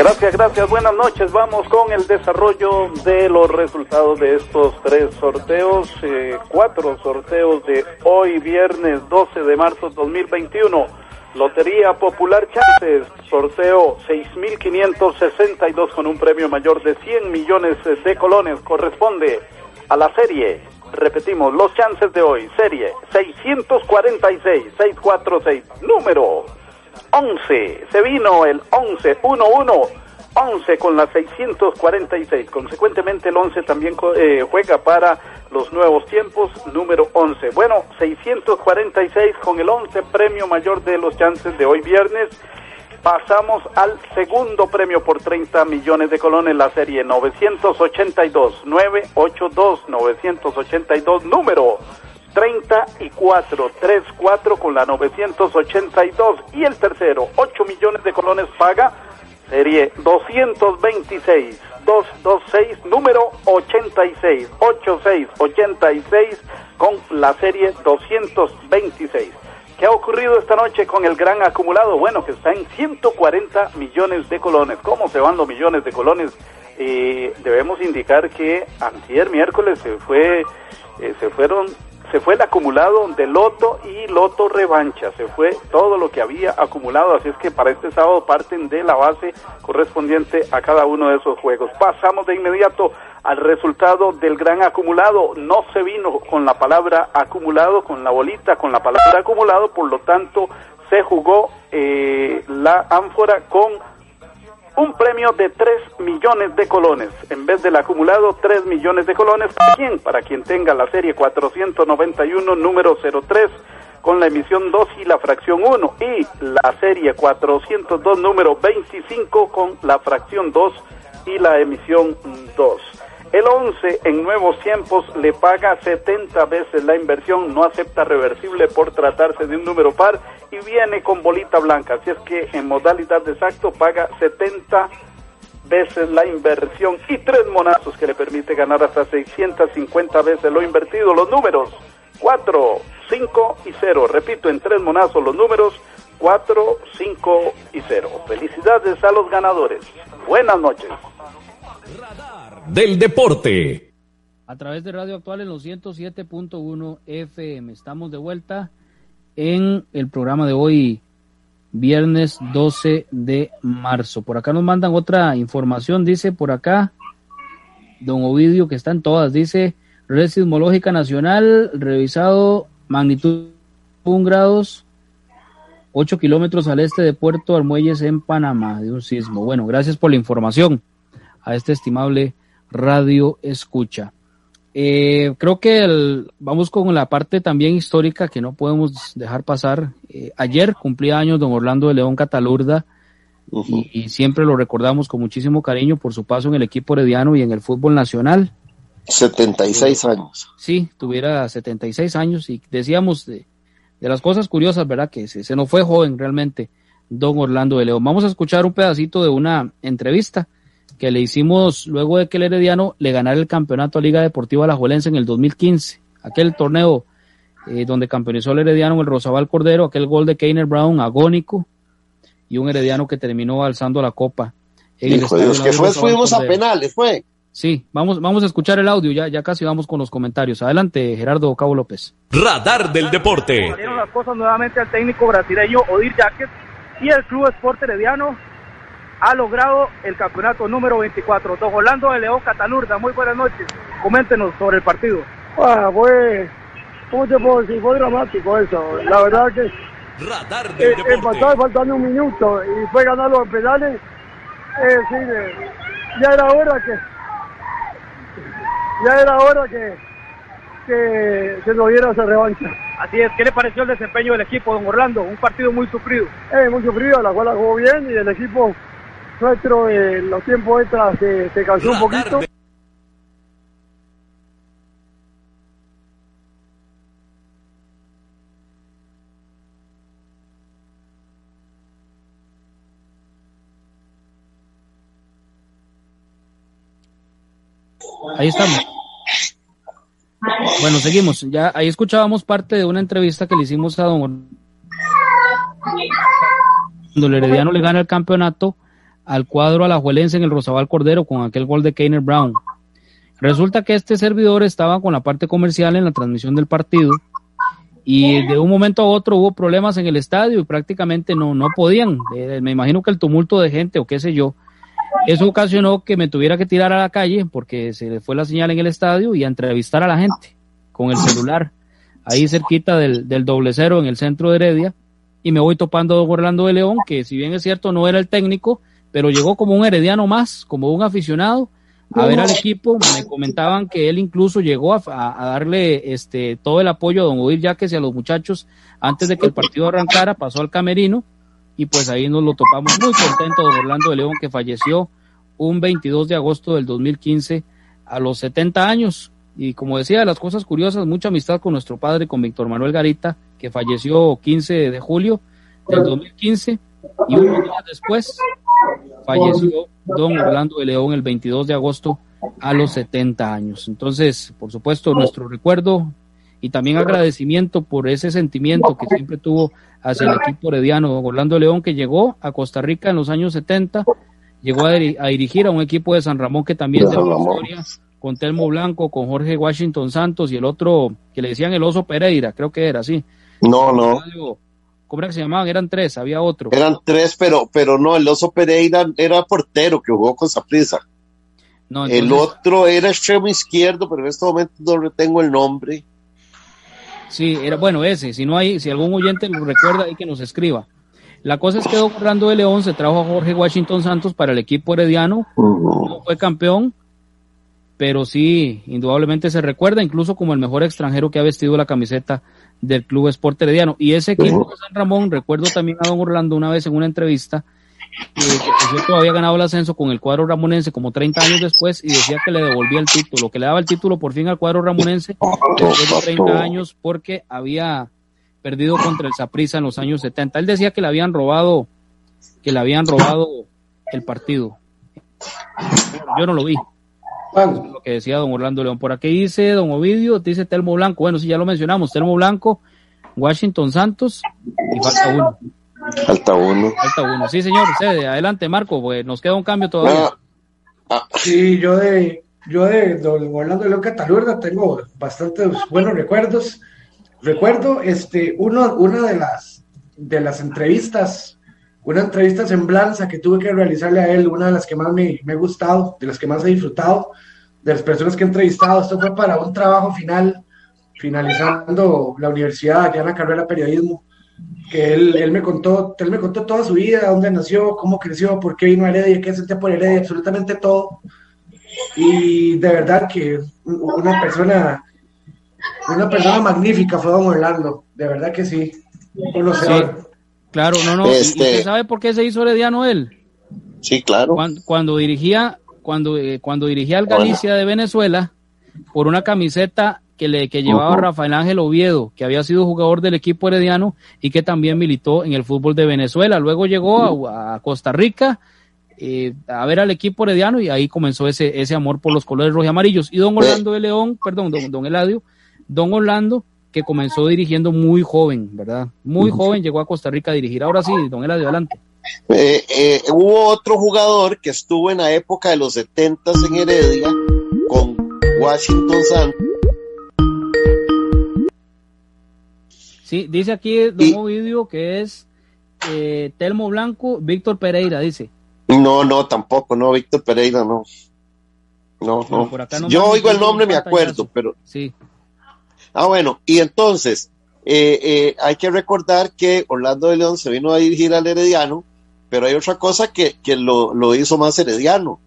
Gracias, gracias. Buenas noches. Vamos con el desarrollo de los resultados de estos tres sorteos, eh, cuatro sorteos de hoy, viernes 12 de marzo 2021. Lotería Popular Chances, sorteo 6.562 con un premio mayor de 100 millones de colones. Corresponde a la serie. Repetimos, los chances de hoy. Serie 646, 646, número 11. Se vino el 11, 1, 1. 11 con la 646. Consecuentemente el 11 también eh, juega para los nuevos tiempos, número 11. Bueno, 646 con el 11 premio mayor de los chances de hoy viernes. Pasamos al segundo premio por 30 millones de colones, la serie 982, 982, 982, número 34, 34 con la 982 y el tercero, 8 millones de colones paga, serie 226, 226, número 86, 86, 86 con la serie 226. ¿Qué ha ocurrido esta noche con el gran acumulado? Bueno, que está en 140 millones de colones. ¿Cómo se van los millones de colones? Eh, debemos indicar que antier miércoles se fue, eh, se fueron se fue el acumulado de Loto y Loto Revancha, se fue todo lo que había acumulado, así es que para este sábado parten de la base correspondiente a cada uno de esos juegos. Pasamos de inmediato al resultado del gran acumulado, no se vino con la palabra acumulado, con la bolita, con la palabra acumulado, por lo tanto se jugó eh, la ánfora con un premio de 3 millones de colones. En vez del acumulado, 3 millones de colones. ¿Para quién? Para quien tenga la serie 491, número 03, con la emisión 2 y la fracción 1. Y la serie 402, número 25, con la fracción 2 y la emisión 2. El 11 en nuevos tiempos le paga 70 veces la inversión, no acepta reversible por tratarse de un número par y viene con bolita blanca. Así es que en modalidad de exacto paga 70 veces la inversión y tres monazos que le permite ganar hasta 650 veces lo invertido. Los números 4, 5 y 0. Repito, en tres monazos los números 4, 5 y 0. Felicidades a los ganadores. Buenas noches. Del deporte. A través de Radio Actual en los 107.1 FM. Estamos de vuelta en el programa de hoy, viernes 12 de marzo. Por acá nos mandan otra información, dice por acá, don Ovidio, que están todas, dice, red sismológica nacional, revisado magnitud 1 grados, 8 kilómetros al este de Puerto Armuelles en Panamá, de un sismo. Bueno, gracias por la información a este estimable radio escucha. Eh, creo que el, vamos con la parte también histórica que no podemos dejar pasar. Eh, ayer cumplía años don Orlando de León Catalurda y, y, siempre lo recordamos con muchísimo cariño por su paso en el equipo herediano y en el fútbol nacional. 76 años. Sí, tuviera 76 años y decíamos de, de las cosas curiosas, ¿verdad? Que se, se nos fue joven realmente don Orlando de León. Vamos a escuchar un pedacito de una entrevista que le hicimos luego de que el Herediano le ganara el campeonato a Liga Deportiva Alajuelense en el 2015, aquel torneo eh, donde campeonizó el Herediano el Rosabal Cordero, aquel gol de Keiner Brown agónico y un Herediano que terminó alzando la copa. En Hijo el Dios, que fue, fuimos a penales, fue. Sí, vamos, vamos a escuchar el audio, ya, ya casi vamos con los comentarios. Adelante, Gerardo Cabo López. Radar del deporte. Salieron las cosas nuevamente al técnico brasileño Odir Jacket y el Club Sport Herediano ha logrado el campeonato número 24. Don Orlando de León Catalurda, muy buenas noches. Coméntenos sobre el partido. Ah, fue, ¿cómo te puedo decir? Fue dramático eso. La verdad que Radar del eh, faltando un minuto y fue ganarlo en penales. Es decir, eh, ya era hora que ya era hora que, que se nos diera esa revancha. Así es, ¿qué le pareció el desempeño del equipo, don Orlando? Un partido muy sufrido. Eh, muy sufrido, la cual la jugó bien y el equipo nuestro en los tiempos extras se, se cansó un poquito. Ahí estamos. Bueno, seguimos. Ya ahí escuchábamos parte de una entrevista que le hicimos a don cuando el Herediano le gana el campeonato al cuadro alajuelense en el Rosabal Cordero con aquel gol de Keiner Brown. Resulta que este servidor estaba con la parte comercial en la transmisión del partido y de un momento a otro hubo problemas en el estadio y prácticamente no, no podían. Eh, me imagino que el tumulto de gente o qué sé yo, eso ocasionó que me tuviera que tirar a la calle porque se le fue la señal en el estadio y a entrevistar a la gente con el celular ahí cerquita del, del doble cero en el centro de Heredia y me voy topando a Orlando de León que si bien es cierto no era el técnico pero llegó como un herediano más como un aficionado a ver al equipo. Me comentaban que él incluso llegó a, darle este todo el apoyo a don Odir Yaques y a los muchachos antes de que el partido arrancara pasó al camerino y pues ahí nos lo topamos muy contento don Orlando de León que falleció un 22 de agosto del 2015 a los 70 años. Y como decía las cosas curiosas mucha amistad con nuestro padre con Víctor Manuel Garita que falleció 15 de julio del 2015 y unos días después falleció don Orlando de León el 22 de agosto a los 70 años entonces por supuesto nuestro recuerdo y también agradecimiento por ese sentimiento que siempre tuvo hacia el equipo herediano, don Orlando León, que llegó a Costa Rica en los años 70, llegó a, diri- a dirigir a un equipo de San Ramón que también tiene historia con Telmo Blanco, con Jorge Washington Santos y el otro que le decían el oso Pereira, creo que era así. No, no. ¿Cómo era que se llamaban? Eran tres, había otro. Eran tres, pero, pero no, el oso Pereira era portero que jugó con Saprissa. No, El otro era extremo izquierdo, pero en este momento no retengo el nombre. Sí, era bueno ese. Si no hay, si algún oyente lo recuerda, hay que nos escriba. La cosa es que Don Orlando de León se trajo a Jorge Washington Santos para el equipo herediano. No fue campeón, pero sí, indudablemente se recuerda incluso como el mejor extranjero que ha vestido la camiseta del Club Sport Herediano. Y ese equipo de San Ramón, recuerdo también a Don Orlando una vez en una entrevista, que todavía había ganado el ascenso con el cuadro ramonense como 30 años después y decía que le devolvía el título, que le daba el título por fin al cuadro ramonense después de 30 años porque había perdido contra el Saprissa en los años 70. Él decía que le habían robado, que le habían robado el partido. Yo no lo vi. Lo que decía don Orlando León. Por aquí dice don Ovidio, dice Telmo Blanco. Bueno, sí, ya lo mencionamos. Telmo Blanco, Washington Santos y falta uno. Falta uno. Falta uno. Sí, señor. adelante, Marco, pues nos queda un cambio todavía. Ah, ah. Sí, yo de, yo de don Orlando León Catalurda tengo bastantes buenos recuerdos. Recuerdo este, uno, una de las, de las entrevistas, una entrevista semblanza que tuve que realizarle a él, una de las que más me, me ha gustado, de las que más he disfrutado, de las personas que he entrevistado. Esto fue para un trabajo final, finalizando la universidad, ya en la carrera de periodismo que él, él, me contó, él me contó toda su vida, dónde nació, cómo creció, por qué vino a Heredia, qué sentía por Heredia, absolutamente todo. Y de verdad que una persona, una persona magnífica fue Don Orlando, de verdad que sí, conocedor. Claro, no, no. ¿Y usted este sabe por qué se hizo herediano él? Sí, claro. Cuando, dirigía, cuando, eh, cuando dirigía al Galicia de Venezuela, por una camiseta que, le, que llevaba Rafael Ángel Oviedo, que había sido jugador del equipo herediano y que también militó en el fútbol de Venezuela. Luego llegó a, Costa Rica eh, a ver al equipo herediano y ahí comenzó ese, ese amor por los colores rojo y amarillos. Y don Orlando de León, perdón, don, don Eladio, don Orlando, que comenzó dirigiendo muy joven, ¿verdad? Muy joven llegó a Costa Rica a dirigir. Ahora sí, don Eladio, adelante. Eh, eh, hubo otro jugador que estuvo en la época de los 70 en Heredia con Washington Santos Sí, dice aquí Don Ovidio que es eh, Telmo Blanco, Víctor Pereira, dice. No, no, tampoco, no, Víctor Pereira, no. No, no. Yo oigo el nombre, me acuerdo, pero. Sí. Ah, bueno, y entonces, eh, eh, hay que recordar que Orlando de León se vino a dirigir al Herediano, pero hay otra cosa que, que lo, lo hizo más Herediano.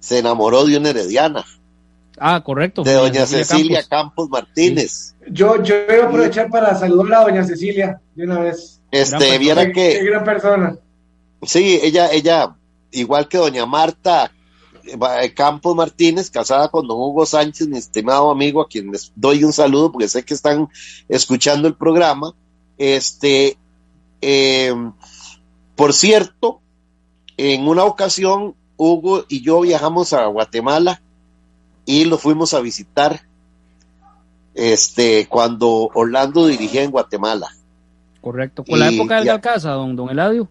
Se enamoró de una Herediana. Ah, correcto. De doña Cecilia, Campos. Martínez. Yo, yo voy a aprovechar para saludar a doña Cecilia de una vez. Este, viera que. Qué gran persona. Sí, ella, ella, igual que doña Marta Campos Martínez, casada con don Hugo Sánchez, mi estimado amigo, a quien les doy un saludo porque sé que están escuchando el programa. Este, em, por cierto, en una ocasión, Hugo y yo viajamos a Guatemala y lo fuimos a visitar este cuando Orlando dirigía en Guatemala. Correcto, con la época del Alcázar, don, don Eladio.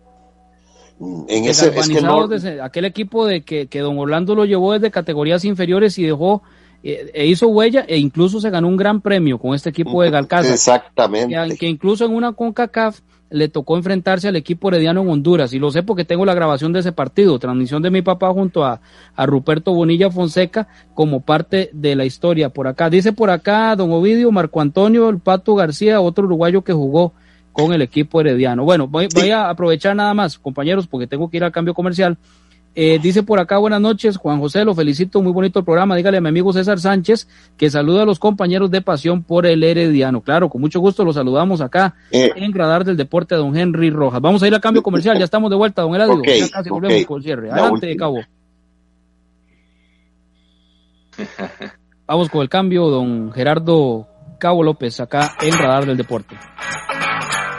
En ese aquel equipo de que, que, don Orlando lo llevó desde categorías inferiores y dejó eh, e hizo huella e incluso se ganó un gran premio con este equipo de Galcaza. Exactamente. Que, que, incluso en una CONCACAF le tocó enfrentarse al equipo herediano en Honduras y lo sé porque tengo la grabación de ese partido, transmisión de mi papá junto a, a Ruperto Bonilla Fonseca como parte de la historia por acá. Dice por acá don Ovidio, Marco Antonio, el Pato García, otro uruguayo que jugó con el equipo herediano. Bueno, voy, voy a aprovechar nada más, compañeros, porque tengo que ir al cambio comercial eh, dice por acá, buenas noches, Juan José, lo felicito, muy bonito el programa. Dígale a mi amigo César Sánchez que saluda a los compañeros de Pasión por el Herediano. Claro, con mucho gusto los saludamos acá eh. en Gradar del Deporte a don Henry Rojas. Vamos a ir al cambio comercial, ya estamos de vuelta, don Eladio. ya casi volvemos con el cierre. Adelante, Cabo. Vamos con el cambio, don Gerardo Cabo López, acá en Radar del Deporte.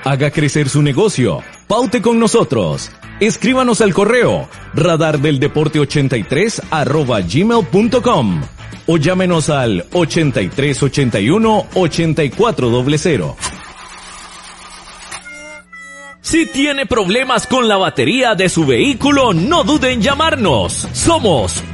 Haga crecer su negocio. Paute con nosotros. Escríbanos al correo radardeldeporte83 arroba gmail.com o llámenos al 8381 8400. Si tiene problemas con la batería de su vehículo, no duden en llamarnos. Somos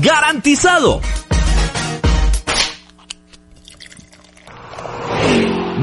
¡Garantizado!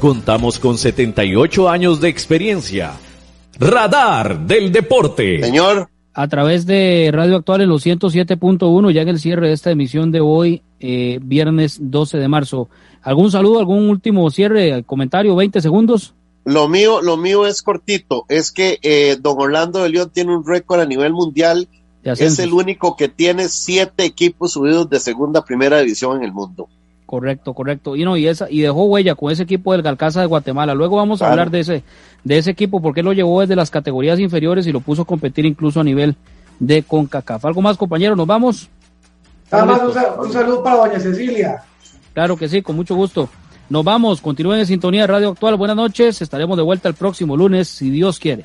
Contamos con 78 años de experiencia. Radar del Deporte. Señor. A través de Radio Actual en los 107.1, ya en el cierre de esta emisión de hoy, eh, viernes 12 de marzo. ¿Algún saludo, algún último cierre, comentario, 20 segundos? Lo mío, lo mío es cortito. Es que eh, don Orlando de León tiene un récord a nivel mundial. Es el único que tiene siete equipos subidos de segunda a primera división en el mundo. Correcto, correcto. Y no, y esa, y dejó huella con ese equipo del Galcaza de Guatemala. Luego vamos a hablar de ese, de ese equipo, porque lo llevó desde las categorías inferiores y lo puso a competir incluso a nivel de CONCACAF. ¿Algo más, compañero? ¿Nos vamos? Nada más un, saludo para doña Cecilia. Claro que sí, con mucho gusto. Nos vamos, continúen en sintonía de Radio Actual. Buenas noches, estaremos de vuelta el próximo lunes, si Dios quiere.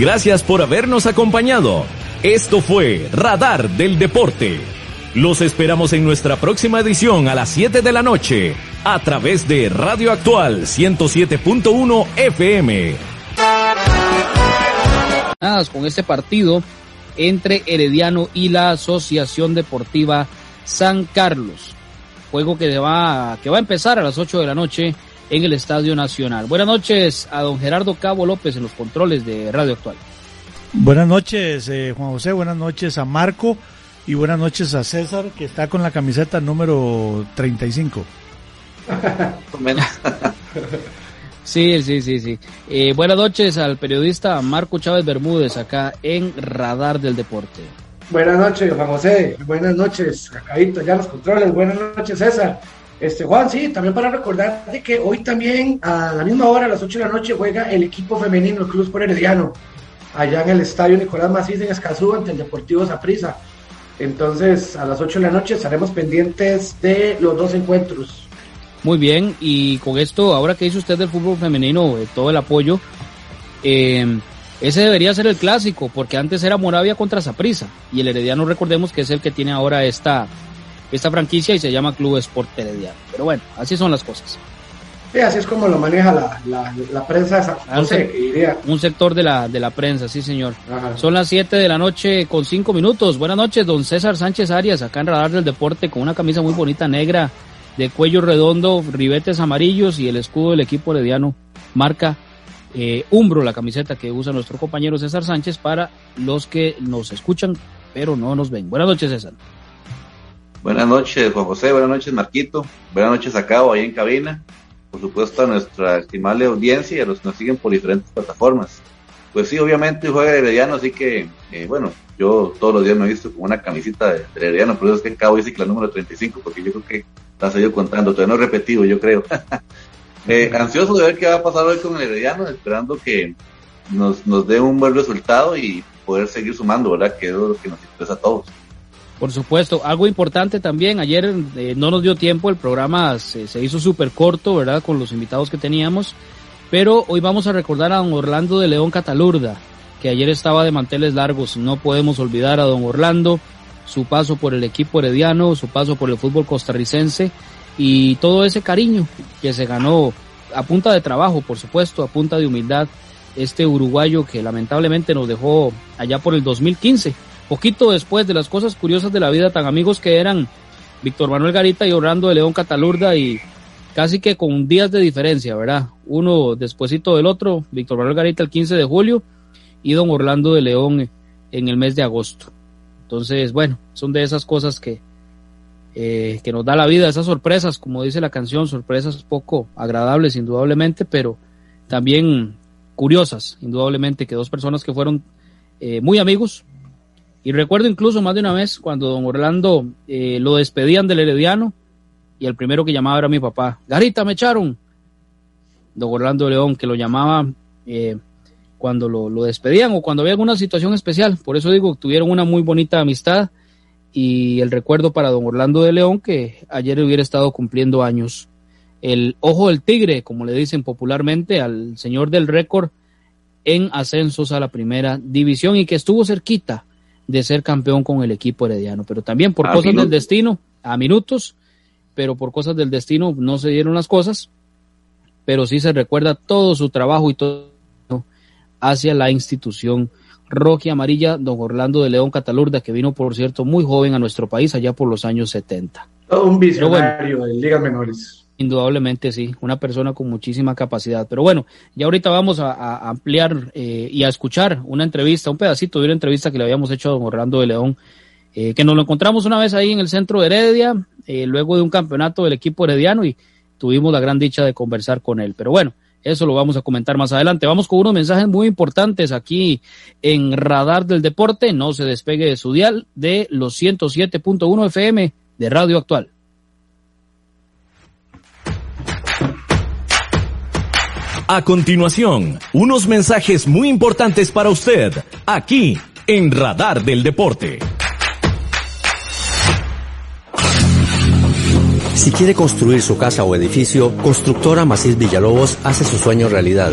Gracias por habernos acompañado. Esto fue Radar del Deporte. Los esperamos en nuestra próxima edición a las 7 de la noche a través de Radio Actual 107.1 FM. Con este partido entre Herediano y la Asociación Deportiva San Carlos. Juego que va, que va a empezar a las 8 de la noche en el Estadio Nacional. Buenas noches a don Gerardo Cabo López en los controles de Radio Actual. Buenas noches, eh, Juan José, buenas noches a Marco y buenas noches a César, que está con la camiseta número 35. sí, sí, sí, sí. Eh, buenas noches al periodista Marco Chávez Bermúdez acá en Radar del Deporte. Buenas noches, Juan José. Buenas noches, Cacaíto, ya los controles. Buenas noches, César. Este, Juan, sí, también para recordar de que hoy también a la misma hora, a las 8 de la noche, juega el equipo femenino, el Club Sport Herediano, allá en el estadio Nicolás Macís en Escazú, ante el Deportivo Zaprisa. Entonces, a las 8 de la noche estaremos pendientes de los dos encuentros. Muy bien, y con esto, ahora que dice usted del fútbol femenino, todo el apoyo, eh, ese debería ser el clásico, porque antes era Moravia contra Zaprisa, y el Herediano recordemos que es el que tiene ahora esta esta franquicia y se llama Club Sport Herediano. Pero bueno, así son las cosas. Sí, así es como lo maneja la, la, la prensa. No sé, un sector de la, de la prensa, sí señor. Son las 7 de la noche con 5 minutos. Buenas noches, don César Sánchez Arias, acá en Radar del Deporte, con una camisa muy bonita negra, de cuello redondo, ribetes amarillos y el escudo del equipo herediano. Marca eh, Umbro, la camiseta que usa nuestro compañero César Sánchez para los que nos escuchan, pero no nos ven. Buenas noches, César. Buenas noches, Juan José. Buenas noches, Marquito. Buenas noches a Cabo, ahí en cabina. Por supuesto, a nuestra estimable audiencia y a los que nos siguen por diferentes plataformas. Pues sí, obviamente juega Herediano, así que, eh, bueno, yo todos los días me he visto con una camisita de, de Herediano, por eso es que en Cabo dice que la número 35, porque yo creo que la seguido contando, todavía no he repetido, yo creo. eh, ansioso de ver qué va a pasar hoy con el Herediano, esperando que nos, nos dé un buen resultado y poder seguir sumando, ¿verdad? Que es lo que nos interesa a todos. Por supuesto, algo importante también, ayer eh, no nos dio tiempo, el programa se, se hizo súper corto, ¿verdad? Con los invitados que teníamos, pero hoy vamos a recordar a don Orlando de León Catalurda, que ayer estaba de manteles largos, no podemos olvidar a don Orlando, su paso por el equipo herediano, su paso por el fútbol costarricense y todo ese cariño que se ganó a punta de trabajo, por supuesto, a punta de humildad, este uruguayo que lamentablemente nos dejó allá por el 2015 poquito después de las cosas curiosas de la vida, tan amigos que eran Víctor Manuel Garita y Orlando de León Catalurda y casi que con días de diferencia, ¿verdad? Uno despuesito del otro, Víctor Manuel Garita el 15 de julio y don Orlando de León en el mes de agosto. Entonces, bueno, son de esas cosas que, eh, que nos da la vida, esas sorpresas, como dice la canción, sorpresas poco agradables, indudablemente, pero también curiosas, indudablemente, que dos personas que fueron eh, muy amigos, y recuerdo incluso más de una vez cuando don Orlando eh, lo despedían del Herediano y el primero que llamaba era mi papá. Garita, me echaron. Don Orlando León, que lo llamaba eh, cuando lo, lo, despedían o cuando había alguna situación especial. Por eso digo, tuvieron una muy bonita amistad y el recuerdo para don Orlando de León que ayer hubiera estado cumpliendo años. El ojo del tigre, como le dicen popularmente, al señor del récord en ascensos a la primera división y que estuvo cerquita de ser campeón con el equipo herediano, pero también por A cosas minutos. del destino, a minutos, pero por cosas del destino no se dieron las cosas, pero sí se recuerda todo su trabajo y todo hacia la institución roja y amarilla, don Orlando de León Catalurda, que vino, por cierto, muy joven a nuestro país allá por los años 70. Todo un bueno. visionario ligas menores. Indudablemente sí, una persona con muchísima capacidad. Pero bueno, ya ahorita vamos a, ampliar eh, y a escuchar una entrevista, un pedacito de una entrevista que le habíamos hecho a don Orlando de León, eh, que nos lo encontramos una vez ahí en el centro de Heredia, eh, luego de un campeonato del equipo herediano y tuvimos la gran dicha de conversar con él. Pero bueno, eso lo vamos a comentar más adelante. Vamos con unos mensajes muy importantes aquí en Radar del Deporte. No se despegue de su dial de los 107.1 FM de Radio Actual. A continuación, unos mensajes muy importantes para usted, aquí en Radar del Deporte. Si quiere construir su casa o edificio, Constructora Macís Villalobos hace su sueño realidad.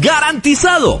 ¡Garantizado!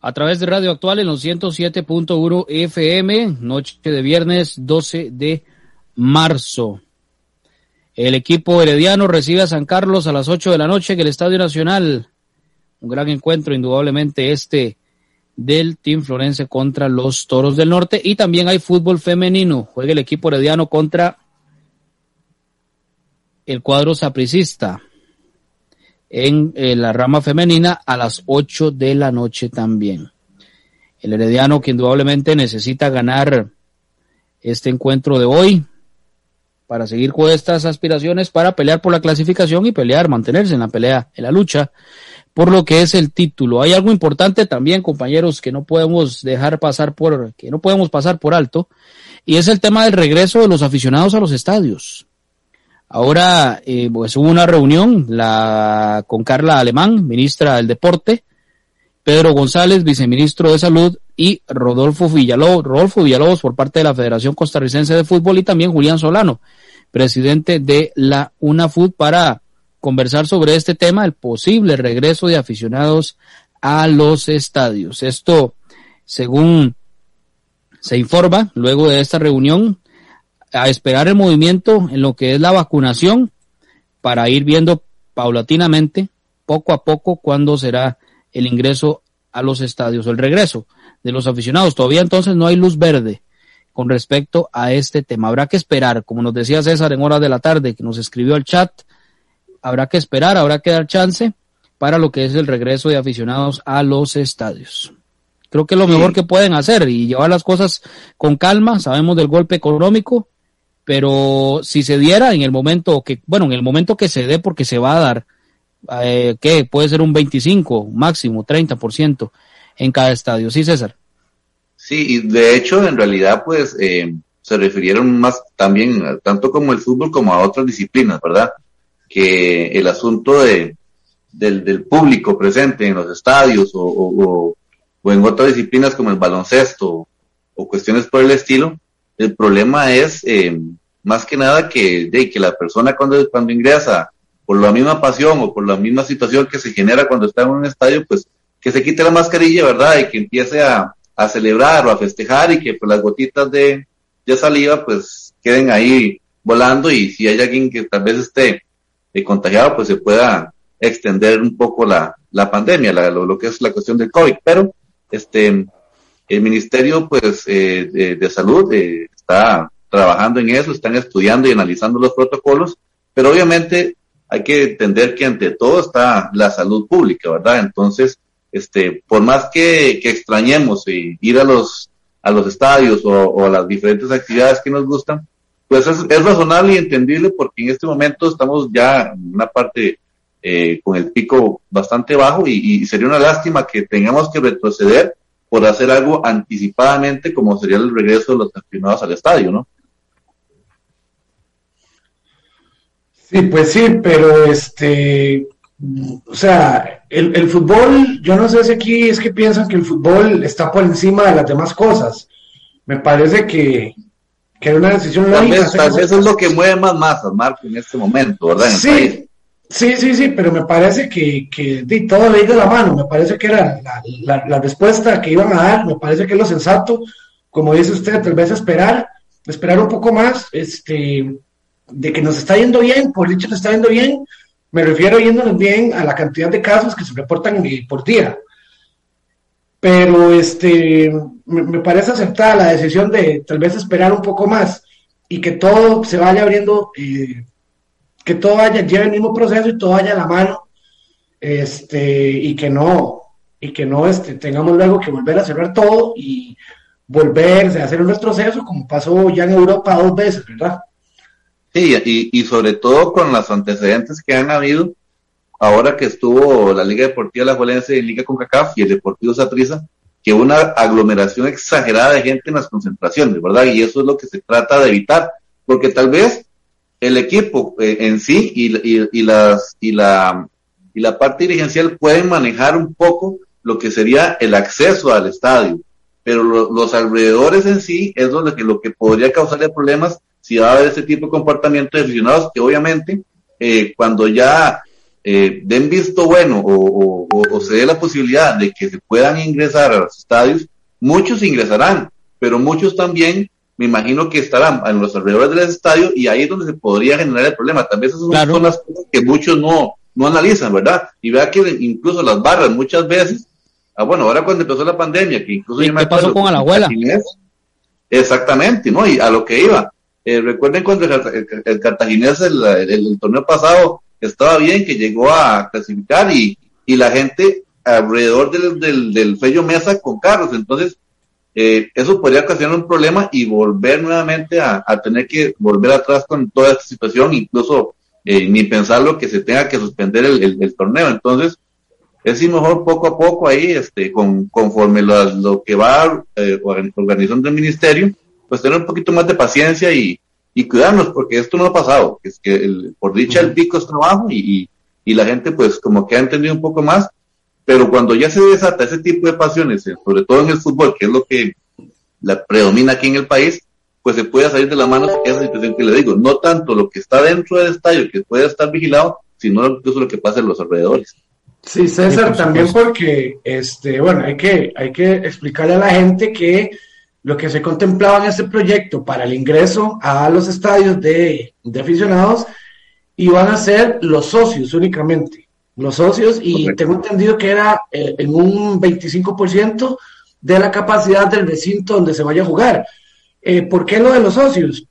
a través de Radio Actual en los 107.1 FM, noche de viernes 12 de marzo. El equipo herediano recibe a San Carlos a las 8 de la noche en el Estadio Nacional. Un gran encuentro, indudablemente, este del Team Florense contra los Toros del Norte. Y también hay fútbol femenino. Juega el equipo herediano contra el cuadro sapricista en la rama femenina a las 8 de la noche también. El Herediano que indudablemente necesita ganar este encuentro de hoy para seguir con estas aspiraciones para pelear por la clasificación y pelear, mantenerse en la pelea, en la lucha por lo que es el título. Hay algo importante también, compañeros, que no podemos dejar pasar por, que no podemos pasar por alto, y es el tema del regreso de los aficionados a los estadios. Ahora, eh, pues hubo una reunión la, con Carla Alemán, ministra del Deporte, Pedro González, viceministro de Salud, y Rodolfo Villalobos, Rodolfo Villalobos por parte de la Federación Costarricense de Fútbol y también Julián Solano, presidente de la UNAFUT, para conversar sobre este tema, el posible regreso de aficionados a los estadios. Esto, según se informa, luego de esta reunión, a esperar el movimiento en lo que es la vacunación para ir viendo paulatinamente, poco a poco, cuándo será el ingreso a los estadios, el regreso de los aficionados. Todavía entonces no hay luz verde con respecto a este tema. Habrá que esperar, como nos decía César en horas de la tarde, que nos escribió al chat, habrá que esperar, habrá que dar chance para lo que es el regreso de aficionados a los estadios. Creo que es lo mejor que pueden hacer y llevar las cosas con calma. Sabemos del golpe económico, pero si se diera en el momento que, bueno, en el momento que se dé, porque se va a dar, eh, que puede ser un 25, máximo 30% en cada estadio. Sí, César. Sí, y de hecho, en realidad, pues, eh, se refirieron más también, tanto como el fútbol como a otras disciplinas, ¿verdad? Que el asunto de, del, público presente en los estadios o, o en otras disciplinas como el baloncesto o cuestiones por el estilo, el problema es eh, más que nada que, de, que la persona cuando, cuando ingresa por la misma pasión o por la misma situación que se genera cuando está en un estadio, pues que se quite la mascarilla, ¿verdad? Y que empiece a, a celebrar o a festejar y que pues, las gotitas de, de saliva pues queden ahí volando y si hay alguien que tal vez esté eh, contagiado, pues se pueda extender un poco la, la pandemia, la, lo, lo, que es la cuestión del COVID. Pero este el Ministerio pues eh, de, Salud eh, está trabajando en eso, están estudiando y analizando los protocolos, pero obviamente hay que entender que ante todo está la salud pública, ¿verdad? Entonces, este, por más que, que extrañemos eh, ir a los, a los estadios o, a las diferentes actividades que nos gustan, pues es, es, razonable y entendible porque en este momento estamos ya en una parte eh, con el pico bastante bajo y, y sería una lástima que tengamos que retroceder por hacer algo anticipadamente como sería el regreso de los aficionados al estadio, ¿no? Sí, pues sí, pero este, o sea, el, el, fútbol, yo no sé si aquí es que piensan que el fútbol está por encima de las demás cosas. Me parece que, que era una decisión tal lógica. Vez, es lo que mueve más masas, Marco, en este momento, ¿verdad? Sí, sí, sí, sí, pero me parece que, que todo le de la mano. Me parece que era la, la, respuesta que iban a dar. Me parece que es lo sensato, como dice usted, tal vez esperar, esperar un poco más, este, de que nos está yendo bien, por dicho nos está yendo bien me refiero yéndonos bien a la cantidad de casos que se reportan eh, por día. Pero este, me, parece aceptada la decisión de tal vez esperar un poco más y que todo se vaya abriendo, eh, que todo vaya, lleve el mismo proceso y todo vaya a la mano, este, y que no, y que no este, tengamos luego que volver a cerrar todo y volver a hacer un retroceso como pasó ya en Europa dos veces, ¿verdad? Sí, y, sobre todo con los antecedentes que han habido, ahora que estuvo la Liga Deportiva La Juelense y Liga CONCACAF y el Deportivo Saprissa, que una aglomeración exagerada de gente en las concentraciones, ¿verdad? Y eso es lo que se trata de evitar, porque tal vez el equipo eh, en sí y, las, y, la, y la parte dirigencial pueden manejar un poco lo que sería el acceso al estadio, pero los alrededores en sí es donde lo que podría causarle problemas si va a haber ese tipo de comportamiento de aficionados que obviamente eh, cuando ya eh, den visto bueno o, se dé la posibilidad de que se puedan ingresar a los estadios, muchos ingresarán, pero muchos también me imagino que estarán en los alrededores del estadio y ahí es donde se podría generar el problema. Tal vez esas son las cosas que muchos no, no analizan, ¿verdad? Y vea que incluso las barras muchas veces, ah, bueno, ahora cuando empezó la pandemia, que incluso... ¿Qué pasó con la abuela? Exactamente, ¿no? Y a lo que iba, eh, recuerden cuando el, el, Cartaginés el, torneo pasado estaba bien, que llegó a clasificar y, y la gente alrededor del, del, del Fello Mesa con carros. Entonces, eh, eso podría ocasionar un problema y volver nuevamente a, a, tener que volver atrás con toda esta situación, incluso eh, ni pensarlo que se tenga que suspender el, el torneo. Entonces, es mejor poco a poco ahí, este, con, conforme lo, lo que va eh, organizando el ministerio, pues tener un poquito más de paciencia y, y cuidarnos, porque esto no ha pasado, es que el, por dicha el pico es trabajo y, y, la gente pues como que ha entendido un poco más, pero cuando ya se desata ese tipo de pasiones, eh, sobre todo en el fútbol, que es lo que la predomina aquí en el país, pues se puede salir de la mano esa situación que le digo, no tanto lo que está dentro del estadio, que puede estar vigilado, sino incluso lo que pasa en los alrededores. Sí, César, también porque, este, bueno, hay que, hay que explicarle a la gente que lo que se contemplaba en este proyecto para el ingreso a los estadios de, aficionados iban a ser los socios únicamente, los socios, y tengo entendido que era eh, en un 25% de la capacidad del recinto donde se vaya a jugar. Eh, ¿Por qué lo de los socios?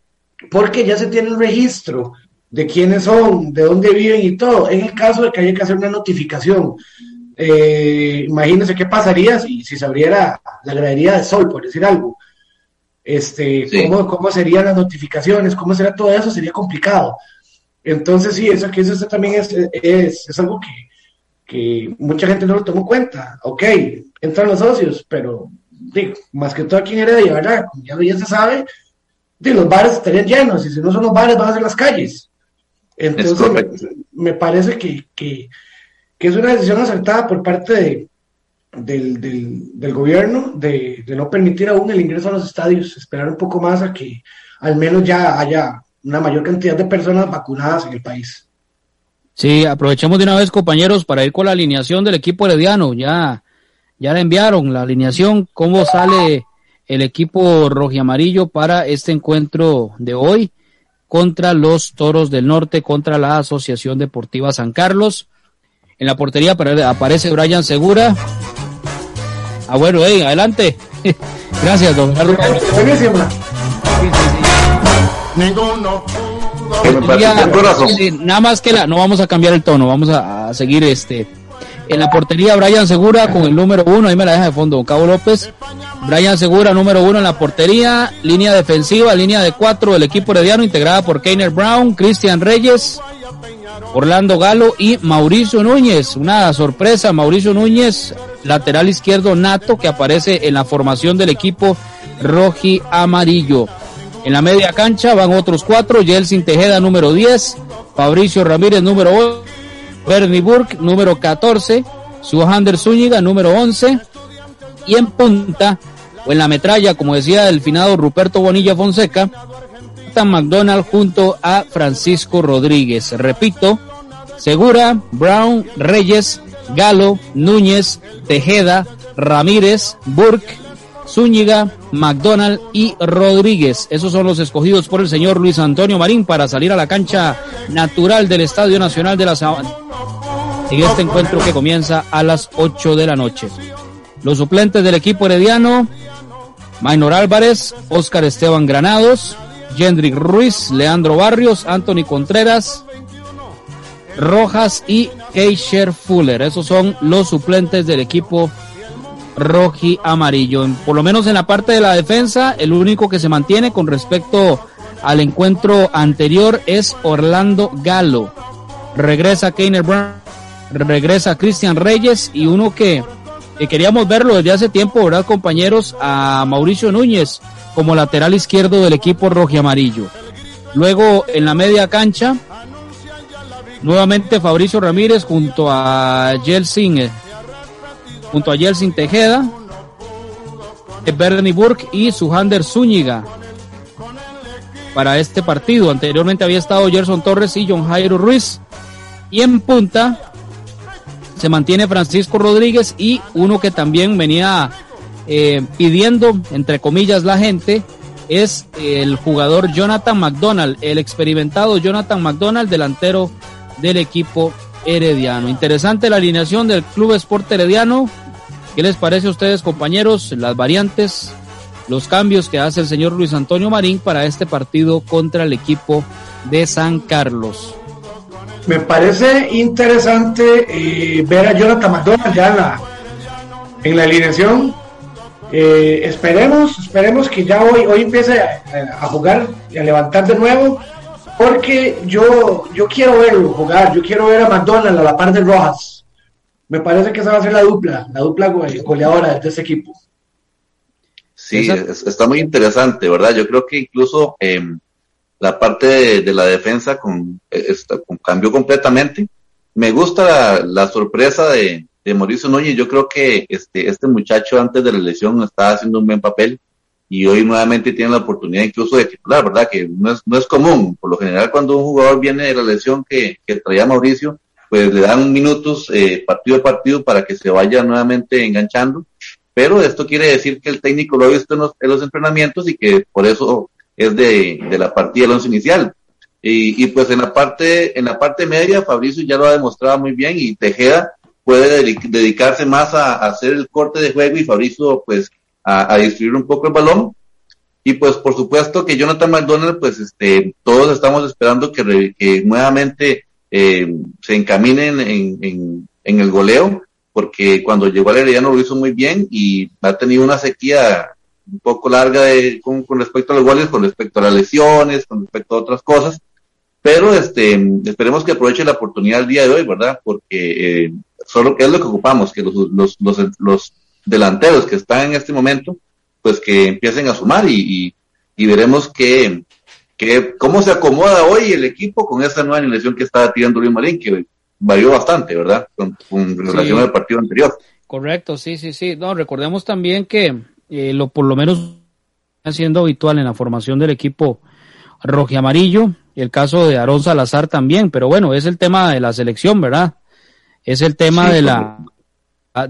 Porque ya se tiene un registro de quiénes son, de dónde viven y todo. En el caso de que haya que hacer una notificación, eh, imagínense qué pasaría si, si se abriera la gradería de sol, por decir algo este, cómo, cómo serían las notificaciones, cómo será todo eso, sería complicado. Entonces, sí, eso, que eso también es, es, es algo que, que, mucha gente no lo tomó en cuenta. Ok, entran los socios, pero digo, más que todo aquí en Heredia, ¿verdad? Como ya, ya se sabe, de los bares estarían llenos, y si no son los bares, van a ser las calles. Entonces, me, parece que, que, que, es una decisión acertada por parte de, del, del, gobierno de, no permitir aún el ingreso a los estadios, esperar un poco más a que al menos ya haya una mayor cantidad de personas vacunadas en el país. Sí, aprovechemos de una vez, compañeros, para ir con la alineación del equipo herediano. Ya, ya le enviaron la alineación, cómo sale el equipo rojiamarillo para este encuentro de hoy contra los Toros del Norte, contra la Asociación Deportiva San Carlos. En la portería aparece Brian Segura, Ah, bueno, hey, adelante. Gracias, don Carlos. Nada más que la, no vamos a cambiar el tono, vamos a, seguir este. En la portería, Brian Segura con el número uno, ahí me la deja de fondo, Cabo López. Brian Segura, número uno en la portería, línea defensiva, línea de cuatro del equipo herediano, integrada por Keiner Brown, Cristian Reyes, Orlando Galo y Mauricio Núñez. Una sorpresa, Mauricio Núñez, lateral izquierdo nato que aparece en la formación del equipo roji amarillo. En la media cancha van otros cuatro, Jelsin Tejeda número 10, Fabricio Ramírez, número 8, Bernie Burke, número 14, Suhander Zúñiga, número 11, y en punta, o en la metralla, como decía el finado Ruperto Bonilla Fonseca, McDonald junto a Francisco Rodríguez. Repito, Segura, Brown, Reyes, Galo, Núñez, Tejeda, Ramírez, Burke, Zúñiga, McDonald y Rodríguez. Esos son los escogidos por el señor Luis Antonio Marín para salir a la cancha natural del Estadio Nacional de la Sabana en este encuentro que comienza a las 8 de la noche. Los suplentes del equipo herediano, Maynor Álvarez, Oscar Esteban Granados, Jendrik Ruiz, Leandro Barrios, Anthony Contreras, Rojas y Keisher Fuller. Esos son los suplentes del equipo roji amarillo. Por lo menos en la parte de la defensa, el único que se mantiene con respecto al encuentro anterior es Orlando Galo. Regresa Keiner Brown, regresa Cristian Reyes y uno que, que, queríamos verlo desde hace tiempo, ¿verdad, compañeros? A Mauricio Núñez como lateral izquierdo del equipo roji amarillo. Luego en la media cancha, nuevamente Fabricio Ramírez junto a Jelsin eh, junto a Yeltsin Tejeda, Bernie Burke y Suhander Zúñiga para este partido. Anteriormente había estado Gerson Torres y John Jairo Ruiz. Y en punta se mantiene Francisco Rodríguez y uno que también venía eh, pidiendo, entre comillas, la gente, es el jugador Jonathan McDonald, el experimentado Jonathan McDonald, delantero del equipo herediano. Interesante la alineación del Club Sport Herediano. ¿Qué les parece a ustedes, compañeros? Las variantes, los cambios que hace el señor Luis Antonio Marín para este partido contra el equipo de San Carlos. Me parece interesante eh, ver a Jonathan McDonald ya en la, en la alineación. Eh, esperemos, esperemos que ya hoy, hoy empiece a, a, jugar y a levantar de nuevo, porque yo, yo quiero verlo jugar, yo quiero ver a McDonald a la par de Rojas me parece que esa va a ser la dupla, la dupla goleadora de ese equipo. Sí, está muy interesante, ¿verdad? Yo creo que incluso eh, la parte de, la defensa con, esta, con, cambió completamente. Me gusta la, sorpresa de, de, Mauricio Núñez. Yo creo que este, este muchacho antes de la lesión estaba haciendo un buen papel y hoy nuevamente tiene la oportunidad incluso de titular, ¿verdad? Que no es, no es común. Por lo general, cuando un jugador viene de la lesión que, que traía Mauricio, pues le dan minutos eh, partido a partido para que se vaya nuevamente enganchando. Pero esto quiere decir que el técnico lo ha visto en los, en los entrenamientos y que por eso es de, de la partida del once inicial. Y, y, pues en la parte en la parte media Fabricio ya lo ha demostrado muy bien y Tejeda puede dedicarse más a, a, hacer el corte de juego y Fabricio pues a, a, distribuir un poco el balón y pues por supuesto que Jonathan McDonald pues este todos estamos esperando que, que nuevamente eh, se encaminen en, en, en, el goleo, porque cuando llegó al Herediano lo hizo muy bien y ha tenido una sequía un poco larga de, con, con, respecto a los goles, con respecto a las lesiones, con respecto a otras cosas, pero este, esperemos que aproveche la oportunidad el día de hoy, ¿verdad? Porque eh, solo que es lo que ocupamos, que los, los, los, los, delanteros que están en este momento, pues que empiecen a sumar y, y, y veremos que, que cómo se acomoda hoy el equipo con esa nueva alineación que estaba tirando Luis Marín, que varió bastante, ¿verdad? Con, con relación sí. al partido anterior. Correcto, sí, sí, sí. No, recordemos también que eh, lo por lo menos está siendo habitual en la formación del equipo rojiamarillo, el caso de Aarón Salazar también, pero bueno, es el tema de la selección, ¿verdad? Es el tema sí, de la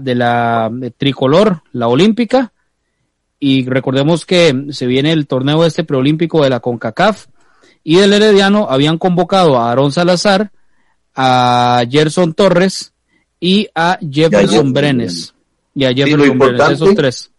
de la de tricolor, la olímpica, y recordemos que se viene el torneo este preolímpico de la CONCACAF y del Herediano habían convocado a Aarón Salazar, a Gerson Torres y a Jefferson Brenes. Y a Jefferson Brenes, esos tres.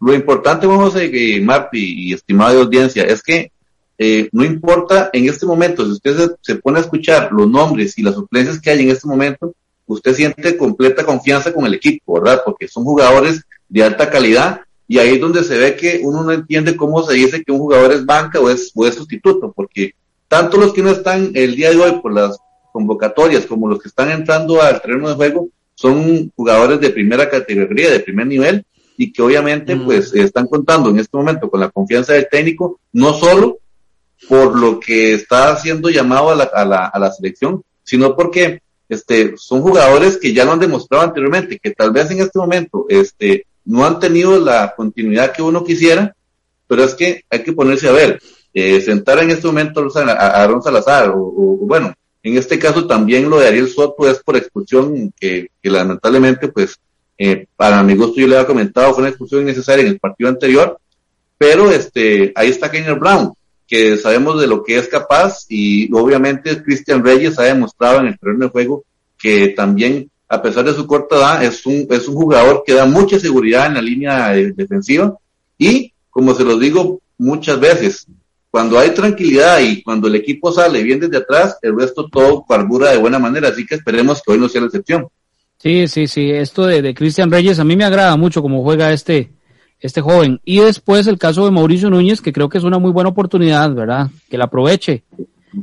Lo importante, José, que Marti y estimada audiencia, es que eh, no importa en este momento, si usted se, se, pone a escuchar los nombres y las suplencias que hay en este momento, usted siente completa confianza con el equipo, ¿verdad? Porque son jugadores de alta calidad y ahí es donde se ve que uno no entiende cómo se dice que un jugador es banca o es, o es sustituto, porque tanto los que no están el día de hoy por las convocatorias como los que están entrando al terreno de juego son jugadores de primera categoría, de primer nivel, y que obviamente mm. pues están contando en este momento con la confianza del técnico, no solo por lo que está siendo llamado a la, a la, a la selección, sino porque este, son jugadores que ya lo han demostrado anteriormente, que tal vez en este momento este, no han tenido la continuidad que uno quisiera, pero es que hay que ponerse a ver, eh, sentar en este momento a, Aaron Salazar, o, bueno, en este caso también lo de Ariel Soto es por expulsión, que, lamentablemente, pues, eh, para mi gusto yo le había comentado, fue una expulsión innecesaria en el partido anterior, pero este, ahí está Kenner Brown, que sabemos de lo que es capaz y obviamente Cristian Reyes ha demostrado en el terreno de juego que también, a pesar de su corta edad, es un, es un jugador que da mucha seguridad en la línea defensiva. Y, como se lo digo muchas veces, cuando hay tranquilidad y cuando el equipo sale bien desde atrás, el resto todo carbura de buena manera, así que esperemos que hoy no sea la excepción. Sí, sí, sí, esto de, de Cristian Reyes a mí me agrada mucho cómo juega este, este joven. Y después el caso de Mauricio Núñez, que creo que es una muy buena oportunidad, ¿verdad? Que la aproveche.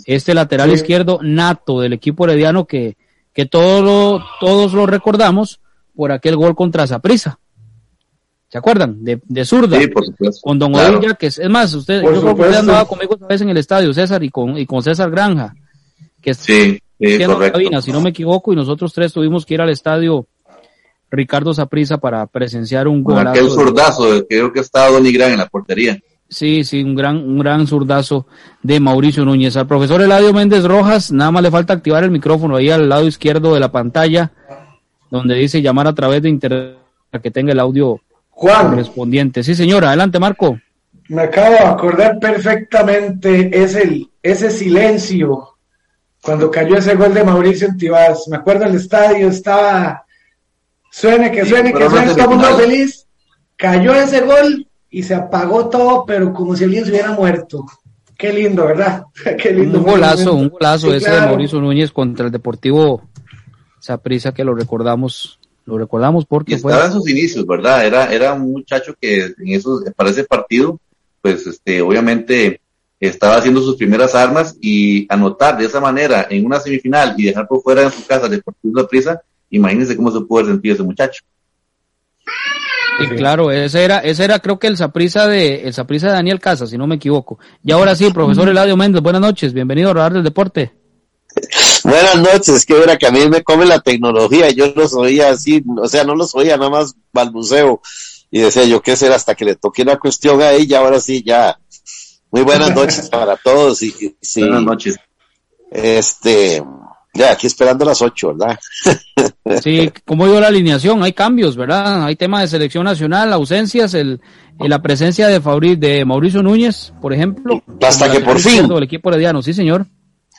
Este lateral izquierdo nato del equipo herediano que, que todos lo, todos lo recordamos por aquel gol contra Zaprisa. ¿Se acuerdan? De, de zurda. Sí, por supuesto. Con Don Odilla, que es, es más, usted, yo creo que usted andaba conmigo esa vez en el estadio, César, y con, y con César Granja. Que sí, sí cabina, si no me equivoco, y nosotros tres tuvimos que ir al estadio Ricardo Saprisa para presenciar un gol. Aquel zurdazo, creo que estaba Don Gran en la portería. Sí, sí, un gran, un gran zurdazo de Mauricio Núñez. Al profesor Eladio Méndez Rojas, nada más le falta activar el micrófono ahí al lado izquierdo de la pantalla, donde dice llamar a través de internet para que tenga el audio correspondiente. Sí, señora, adelante, Marco. Me acabo de acordar perfectamente ese, ese silencio cuando cayó ese gol de Mauricio Antibás. Me acuerdo el estadio, estaba Suene, que suene, que suene, todo el mundo feliz. Cayó ese gol y se apagó todo, pero como si alguien se hubiera muerto. Qué lindo, ¿verdad? Qué lindo. Un golazo, un golazo ese de Mauricio Núñez contra el Deportivo Saprissa que lo recordamos, lo recordamos porque y estaba en sus inicios, ¿verdad? Era, era un muchacho que en esos, para ese partido, pues este, obviamente estaba haciendo sus primeras armas y anotar de esa manera en una semifinal y dejar por fuera en su casa el Deportivo Saprissa Imagínense cómo se puede sentir ese muchacho. Y claro, ese era, ese era creo que el saprisa de, el saprisa de Daniel Casa, si no me equivoco. Y ahora sí, profesor Eladio Méndez, buenas noches, bienvenido a Radar del Deporte. Buenas noches, que era que a mí me come la tecnología, yo los oía así, o sea, no los oía, nada más balbuceo, y decía yo, ¿qué será? Hasta que le toqué una cuestión a ella, ahora sí, ya. Muy buenas noches para todos, y, buenas noches. Este, ya, aquí esperando las ocho, ¿verdad? sí, como digo la alineación, hay cambios, ¿verdad? Hay tema de selección nacional, ausencias, el, la presencia de, de Mauricio Núñez, por ejemplo. Hasta que por fin. El equipo herediano, sí, señor.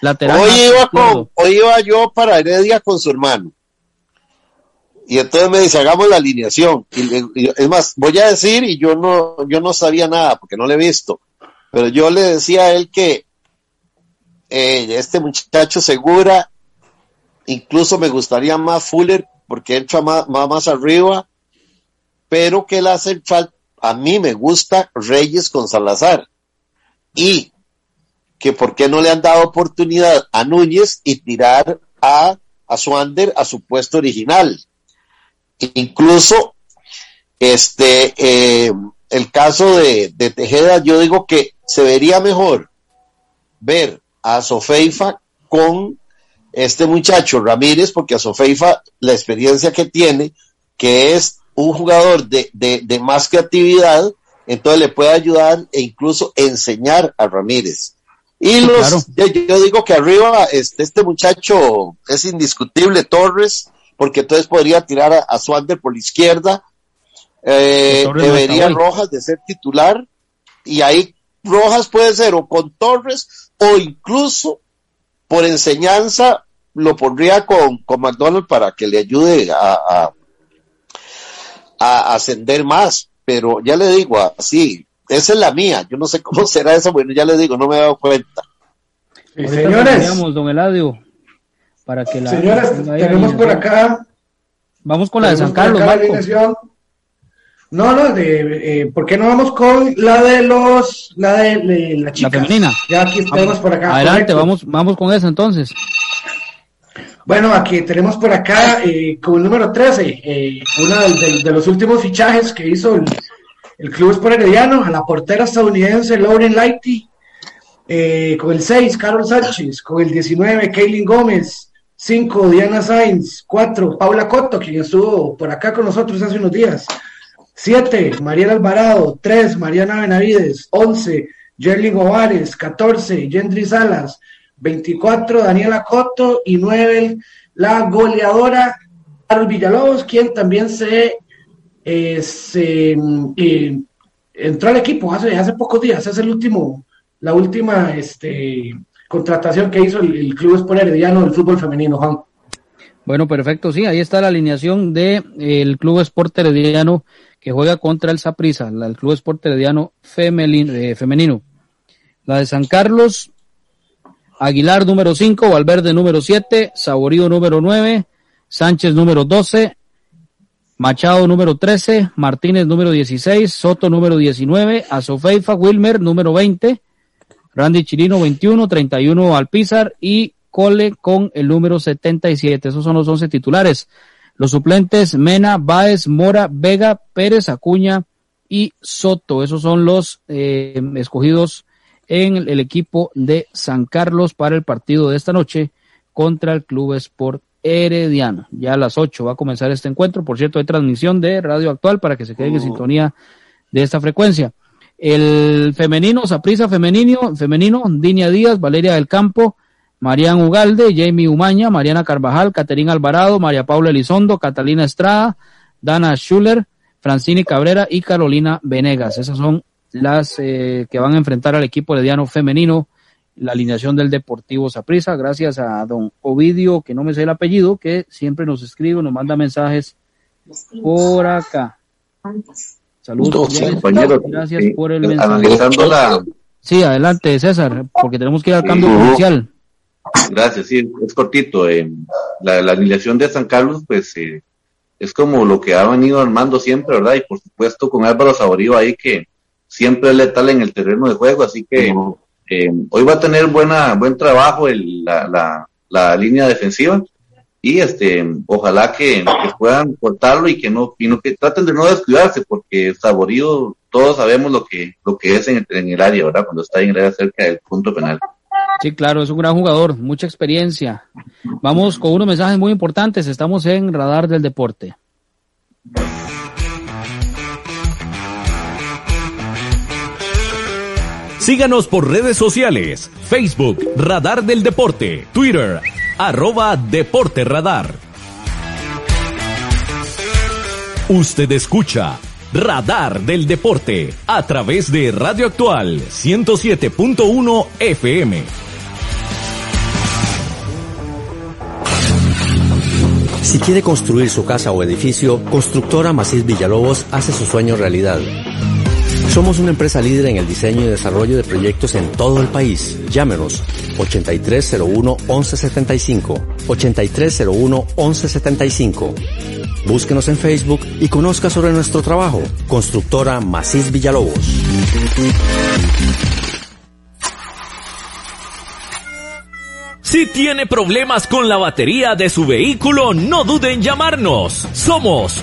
Lateral hoy, iba hoy iba yo para Heredia con su hermano. Y entonces me dice, hagamos la alineación. Y, es más, voy a decir, y yo no, yo no sabía nada porque no le he visto. Pero yo le decía a él que eh, este muchacho segura Incluso me gustaría más Fuller porque entra más, más, arriba, pero que la central, a mí me gusta Reyes con Salazar. Y que por qué no le han dado oportunidad a Núñez y tirar a, a Swander a su puesto original. Incluso, este, eh, el caso de, de, Tejeda, yo digo que se vería mejor ver a Sofeifa con este muchacho Ramírez, porque a Sofeifa la experiencia que tiene, que es un jugador de, de, más creatividad, entonces le puede ayudar e incluso enseñar a Ramírez. Y los, yo, digo que arriba este, este muchacho es indiscutible, Torres, porque entonces podría tirar a, a Swander por la izquierda, eh, debería Rojas de ser titular, y ahí Rojas puede ser o con Torres o incluso por enseñanza lo pondría con, con McDonald's para que le ayude a, a, ascender más. Pero ya le digo, así, esa es la mía. Yo no sé cómo será eso, bueno, ya le digo, no me he dado cuenta. señores. don Eladio, para que la. Señores, tenemos por acá. Vamos con la de San Carlos, No, no, de, eh, ¿por qué no vamos con la de los, la de, la chica? La femenina. Ya aquí tenemos por acá. Adelante, vamos, vamos con eso entonces. Bueno, aquí tenemos por acá eh, con el número 13, eh, uno de, los últimos fichajes que hizo el, el Club Sport Herediano, a la portera estadounidense Lauren Lighty. Eh, con el 6, Carol Sánchez. Con el 19, Kaylin Gómez. 5, Diana Sainz. 4, Paula Cotto, quien estuvo por acá con nosotros hace unos días. 7, Mariela Alvarado. 3, Mariana Benavides. 11, Jerlyn Ovares. 14, Yendri Salas. 24, Daniela Cotto. Y 9, la goleadora Carol Villalobos, quien también se, eh, eh, entró al equipo hace, hace pocos días. Es el último la última este, contratación que hizo el, Club Sport Herediano del fútbol femenino, Juan. Bueno, perfecto, sí, ahí está la alineación del el Club Sport Herediano que juega contra el Saprissa, el Club Sport Herediano eh, femenino. La de San Carlos, Aguilar número 5, Valverde número 7, Saborío número 9, Sánchez número 12, Machado número 13, Martínez número 16, Soto número 19, Azofeifa Wilmer número 20, Randy Chirino 21, 31 Alpizar y Cole con el número 77. Esos son los 11 titulares. Los suplentes Mena, Baez, Mora, Vega, Pérez, Acuña y Soto. Esos son los eh, escogidos en el equipo de San Carlos para el partido de esta noche contra el Club Sport Herediano. Ya a las 8 va a comenzar este encuentro. Por cierto, hay transmisión de Radio Actual para que se queden en oh. sintonía de esta frecuencia. El femenino, Saprisa femenino, femenino, Dinia Díaz, Valeria del Campo, Marian Ugalde, Jamie Umaña, Mariana Carvajal, Caterina Alvarado, María Paula Elizondo, Catalina Estrada, Dana Schuller, Francini Cabrera y Carolina Venegas. Esas son las eh, que van a enfrentar al equipo Diano femenino, la alineación del Deportivo Saprisa. Gracias a don Ovidio, que no me sé el apellido, que siempre nos escribe, nos manda mensajes por acá. Saludos, compañeros. Gracias por el mensaje. Sí, adelante, César, porque tenemos que ir al cambio comercial. Gracias, sí, es cortito. Eh, la, la, alineación de San Carlos, pues eh, es como lo que ha venido armando siempre, ¿verdad? Y por supuesto con Álvaro Saborío ahí que siempre es letal en el terreno de juego, así que eh, hoy va a tener buena buen trabajo el, la, la, la línea defensiva y este ojalá que, puedan cortarlo y que no y no, que traten de no descuidarse porque Saborío todos sabemos lo que lo que es en el, área verdad cuando está en el área cerca del punto penal. Sí claro es un gran jugador mucha experiencia. Vamos con unos mensajes muy importantes estamos en radar del deporte Síganos por redes sociales, Facebook, Radar del Deporte, Twitter, arroba Deporte Radar. Usted escucha Radar del Deporte a través de Radio Actual 107.1 FM. Si quiere construir su casa o edificio, Constructora Macís Villalobos hace su sueño realidad. Somos una empresa líder en el diseño y desarrollo de proyectos en todo el país. Llámenos 8301-1175. 8301-1175. Búsquenos en Facebook y conozca sobre nuestro trabajo. Constructora Macís Villalobos. Si tiene problemas con la batería de su vehículo, no duden en llamarnos. Somos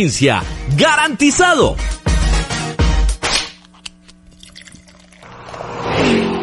¡Garantizado!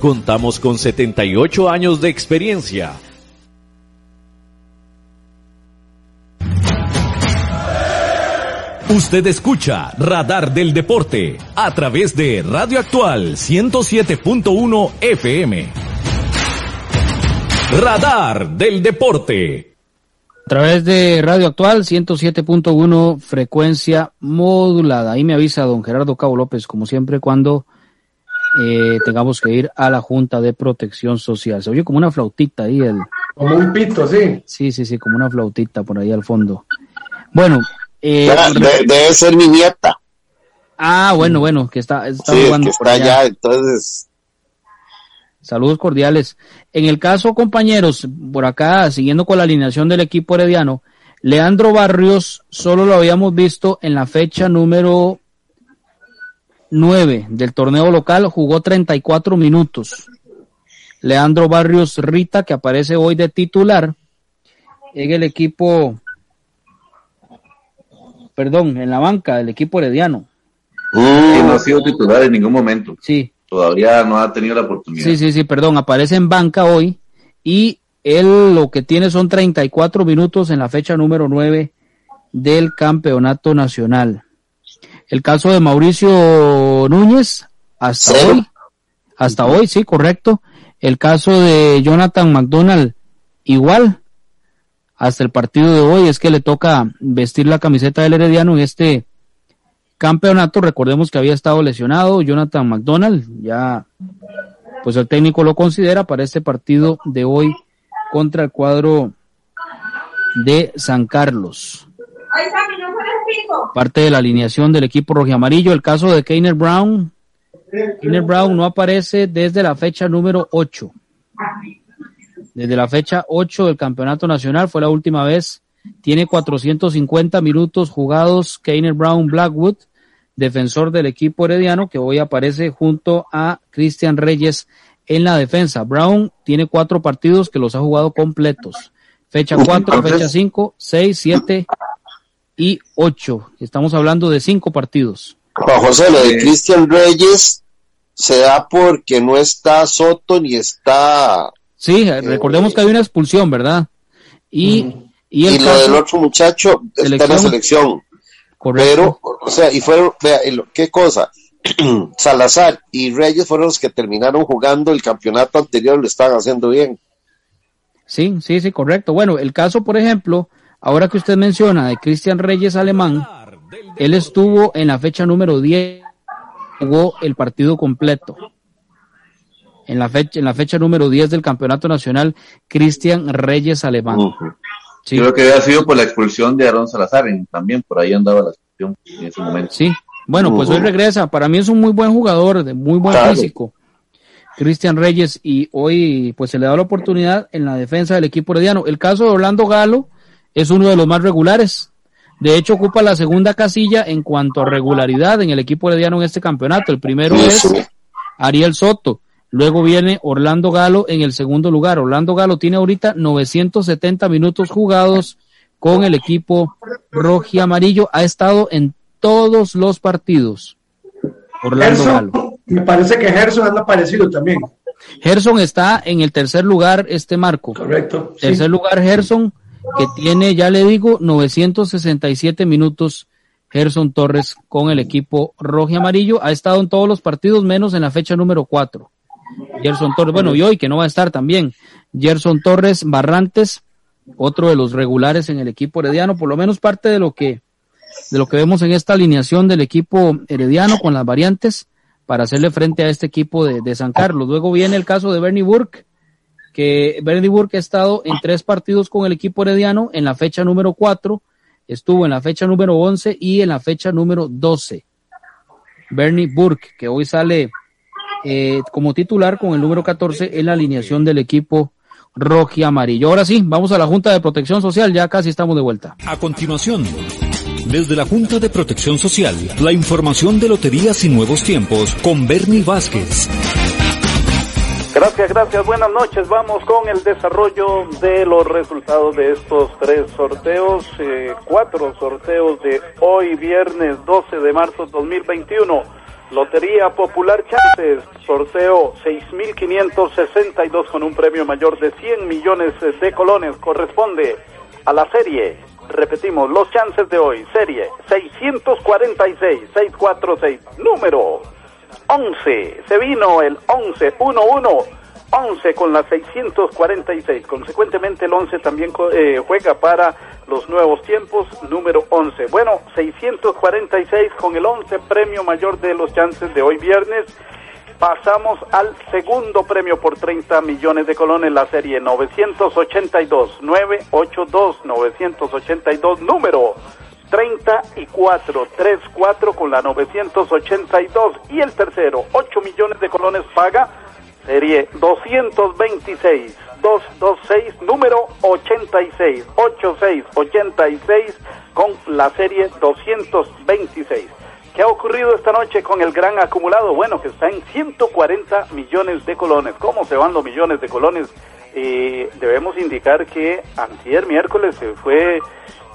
Contamos con 78 años de experiencia. Usted escucha Radar del Deporte a través de Radio Actual 107.1 FM. Radar del Deporte. A través de Radio Actual 107.1 frecuencia modulada. Ahí me avisa don Gerardo Cabo López, como siempre, cuando eh, tengamos que ir a la Junta de Protección Social. Se oye como una flautita ahí. El... Como un pito, sí. Sí, sí, sí, como una flautita por ahí al fondo. Bueno. Eh, debe, ser mi nieta. Ah, bueno, bueno, que está, está sí, jugando que está allá. entonces. Saludos cordiales. En el caso, compañeros, por acá, siguiendo con la alineación del equipo herediano, Leandro Barrios solo lo habíamos visto en la fecha número 9 del torneo local, jugó 34 minutos. Leandro Barrios Rita, que aparece hoy de titular en el equipo, perdón, en la banca del equipo herediano. no ha sido titular en ningún momento. Sí. Todavía no ha tenido la oportunidad. Sí, sí, sí, perdón, aparece en banca hoy y él lo que tiene son 34 minutos en la fecha número 9 del campeonato nacional. El caso de Mauricio Núñez, hasta hoy, hasta hoy, sí, correcto. El caso de Jonathan McDonald, igual, hasta el partido de hoy, es que le toca vestir la camiseta del Herediano en este campeonato. Recordemos que había estado lesionado Jonathan McDonald, ya, pues el técnico lo considera para este partido de hoy contra el cuadro de San Carlos parte de la alineación del equipo rojiamarillo. El caso de Keiner Brown. Keiner Brown no aparece desde la fecha número 8. Desde la fecha 8 del campeonato nacional fue la última vez. Tiene 450 minutos jugados Keiner Brown Blackwood, defensor del equipo herediano, que hoy aparece junto a Cristian Reyes en la defensa. Brown tiene cuatro partidos que los ha jugado completos. Fecha 4, fecha 5, 6, 7, y 8. Estamos hablando de cinco partidos. Juan José, lo de Cristian Reyes se da porque no está Soto ni está... Sí, eh, recordemos que hay una expulsión, ¿verdad? Y, y, el lo del otro muchacho está en la selección. Correcto. Pero, o sea, y fueron, vea, qué cosa, Salazar y Reyes fueron los que terminaron jugando el campeonato anterior, lo estaban haciendo bien. Sí, sí, sí, correcto. Bueno, el caso, por ejemplo, Ahora que usted menciona de Cristian Reyes Alemán, él estuvo en la fecha número 10, jugó el partido completo. En la fecha, en la fecha número 10 del Campeonato Nacional, Cristian Reyes Alemán. Creo que había sido por la expulsión de Aaron Salazar, también por ahí andaba la expulsión en ese momento. Sí, bueno, pues hoy regresa. Para mí es un muy buen jugador, de muy buen físico. Cristian Reyes, y hoy pues se le da la oportunidad en la defensa del equipo herediano. El caso de Orlando Galo, es uno de los más regulares. De hecho, ocupa la segunda casilla en cuanto a regularidad en el equipo herediano en este campeonato. El primero es Ariel Soto. Luego viene Orlando Galo en el segundo lugar. Orlando Galo tiene ahorita 970 minutos jugados con el equipo rojo y amarillo. Ha estado en todos los partidos. Orlando Galo. Me parece que Gerson anda parecido también. Gerson está en el tercer lugar, este marco. Correcto. Tercer lugar, Gerson, que tiene, ya le digo, 967 minutos. Gerson Torres con el equipo rojo y amarillo. Ha estado en todos los partidos, menos en la fecha número 4. Gerson Torres, bueno, y hoy que no va a estar también. Gerson Torres Barrantes, otro de los regulares en el equipo herediano, por lo menos parte de lo que, de lo que vemos en esta alineación del equipo herediano con las variantes para hacerle frente a este equipo de, San Carlos. Luego viene el caso de Bernie Burke, que Bernie Burke ha estado en tres partidos con el equipo herediano en la fecha número cuatro, estuvo en la fecha número once y en la fecha número doce. Bernie Burke, que hoy sale eh, como titular con el número 14 en la alineación del equipo rojo y amarillo. Ahora sí, vamos a la Junta de Protección Social, ya casi estamos de vuelta. A continuación, desde la Junta de Protección Social, la información de Loterías y Nuevos Tiempos con Bernie Vázquez. Gracias, gracias. Buenas noches. Vamos con el desarrollo de los resultados de estos tres sorteos, eh, cuatro sorteos de hoy, viernes 12 de marzo 2021. Lotería Popular Chances, sorteo 6.562 con un premio mayor de 100 millones de colones. Corresponde a la serie Repetimos, los chances de hoy, serie 646, 646, número 11, se vino el 11, 1, 1, 11 con la 646, consecuentemente el 11 también eh, juega para los nuevos tiempos, número 11. Bueno, 646 con el 11 premio mayor de los chances de hoy viernes. Pasamos al segundo premio por 30 millones de colones, la serie 982, 982, 982, número 34, 34 con la 982 y el tercero, 8 millones de colones paga, serie 226, 226, número 86, 86, 86 con la serie 226. ¿Qué ha ocurrido esta noche con el gran acumulado? Bueno, que está en 140 millones de colones. ¿Cómo se van los millones de colones? Eh, debemos indicar que antier miércoles se fue,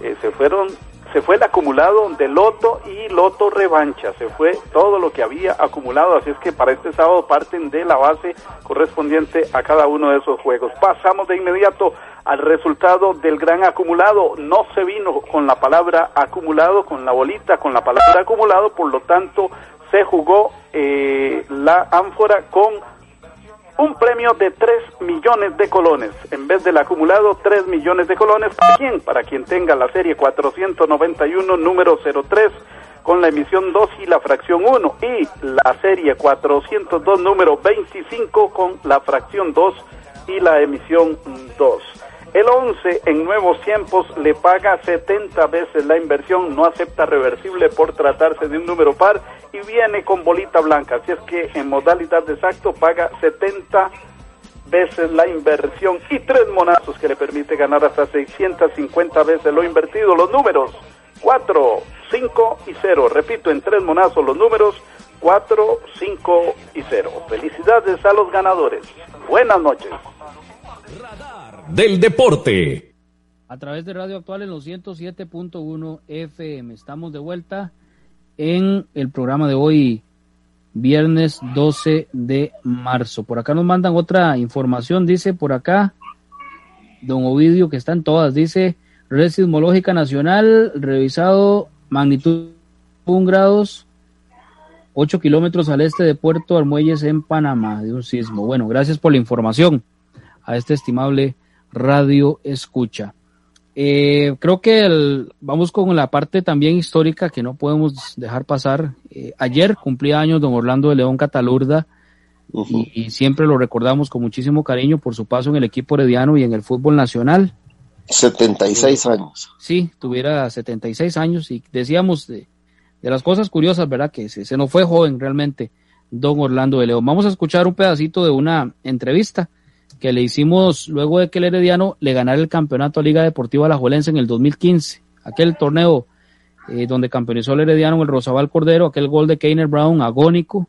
eh, se fueron, se fue el acumulado de Loto y Loto Revancha. Se fue todo lo que había acumulado. Así es que para este sábado parten de la base correspondiente a cada uno de esos juegos. Pasamos de inmediato al resultado del gran acumulado. No se vino con la palabra acumulado, con la bolita, con la palabra acumulado, por lo tanto se jugó eh, la ánfora con un premio de 3 millones de colones. En vez del acumulado, 3 millones de colones. ¿Para quién? Para quien tenga la serie 491, número 03, con la emisión 2 y la fracción 1. Y la serie 402, número 25, con la fracción 2 y la emisión 2. El 11 en nuevos tiempos le paga 70 veces la inversión, no acepta reversible por tratarse de un número par y viene con bolita blanca. Así es que en modalidad de exacto paga 70 veces la inversión y tres monazos que le permite ganar hasta 650 veces lo invertido. Los números 4, 5 y 0. Repito, en tres monazos los números 4, 5 y 0. Felicidades a los ganadores. Buenas noches del deporte. A través de Radio Actual en los 107.1 FM. Estamos de vuelta en el programa de hoy, viernes 12 de marzo. Por acá nos mandan otra información, dice por acá, don Ovidio, que están todas, dice, Red Sismológica Nacional, revisado magnitud 1 grados, 8 kilómetros al este de Puerto Armuelles en Panamá, de un sismo. Bueno, gracias por la información a este estimable radio escucha. Eh, creo que vamos con la parte también histórica que no podemos dejar pasar. Eh, ayer cumplía años don Orlando de León Catalurda y, siempre lo recordamos con muchísimo cariño por su paso en el equipo herediano y en el fútbol nacional. 76 años. Sí, tuviera 76 años y decíamos de, las cosas curiosas, ¿verdad? Que se, se nos fue joven realmente don Orlando de León. Vamos a escuchar un pedacito de una entrevista que le hicimos luego de que el Herediano le ganara el campeonato a Liga Deportiva Alajuelense en el 2015, aquel torneo eh, donde campeonizó el Herediano el Rosabal Cordero, aquel gol de Keiner Brown agónico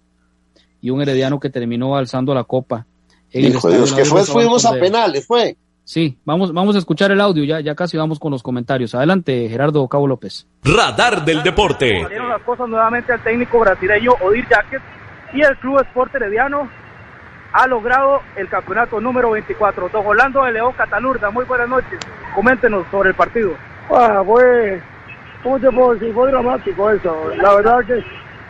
y un Herediano que terminó alzando la copa. En Hijo Dios, que fue, fuimos a penales, fue. Sí, vamos, vamos a escuchar el audio, ya, ya casi vamos con los comentarios. Adelante, Gerardo Cabo López. Radar del deporte. Salieron las cosas nuevamente al técnico brasileño Odir Jaques y el Club Sport Herediano ha logrado el campeonato número 24. Don Orlando de León Catalurda, muy buenas noches. Coméntenos sobre el partido. Ah, fue, ¿cómo te puedo decir? Fue dramático eso. La verdad que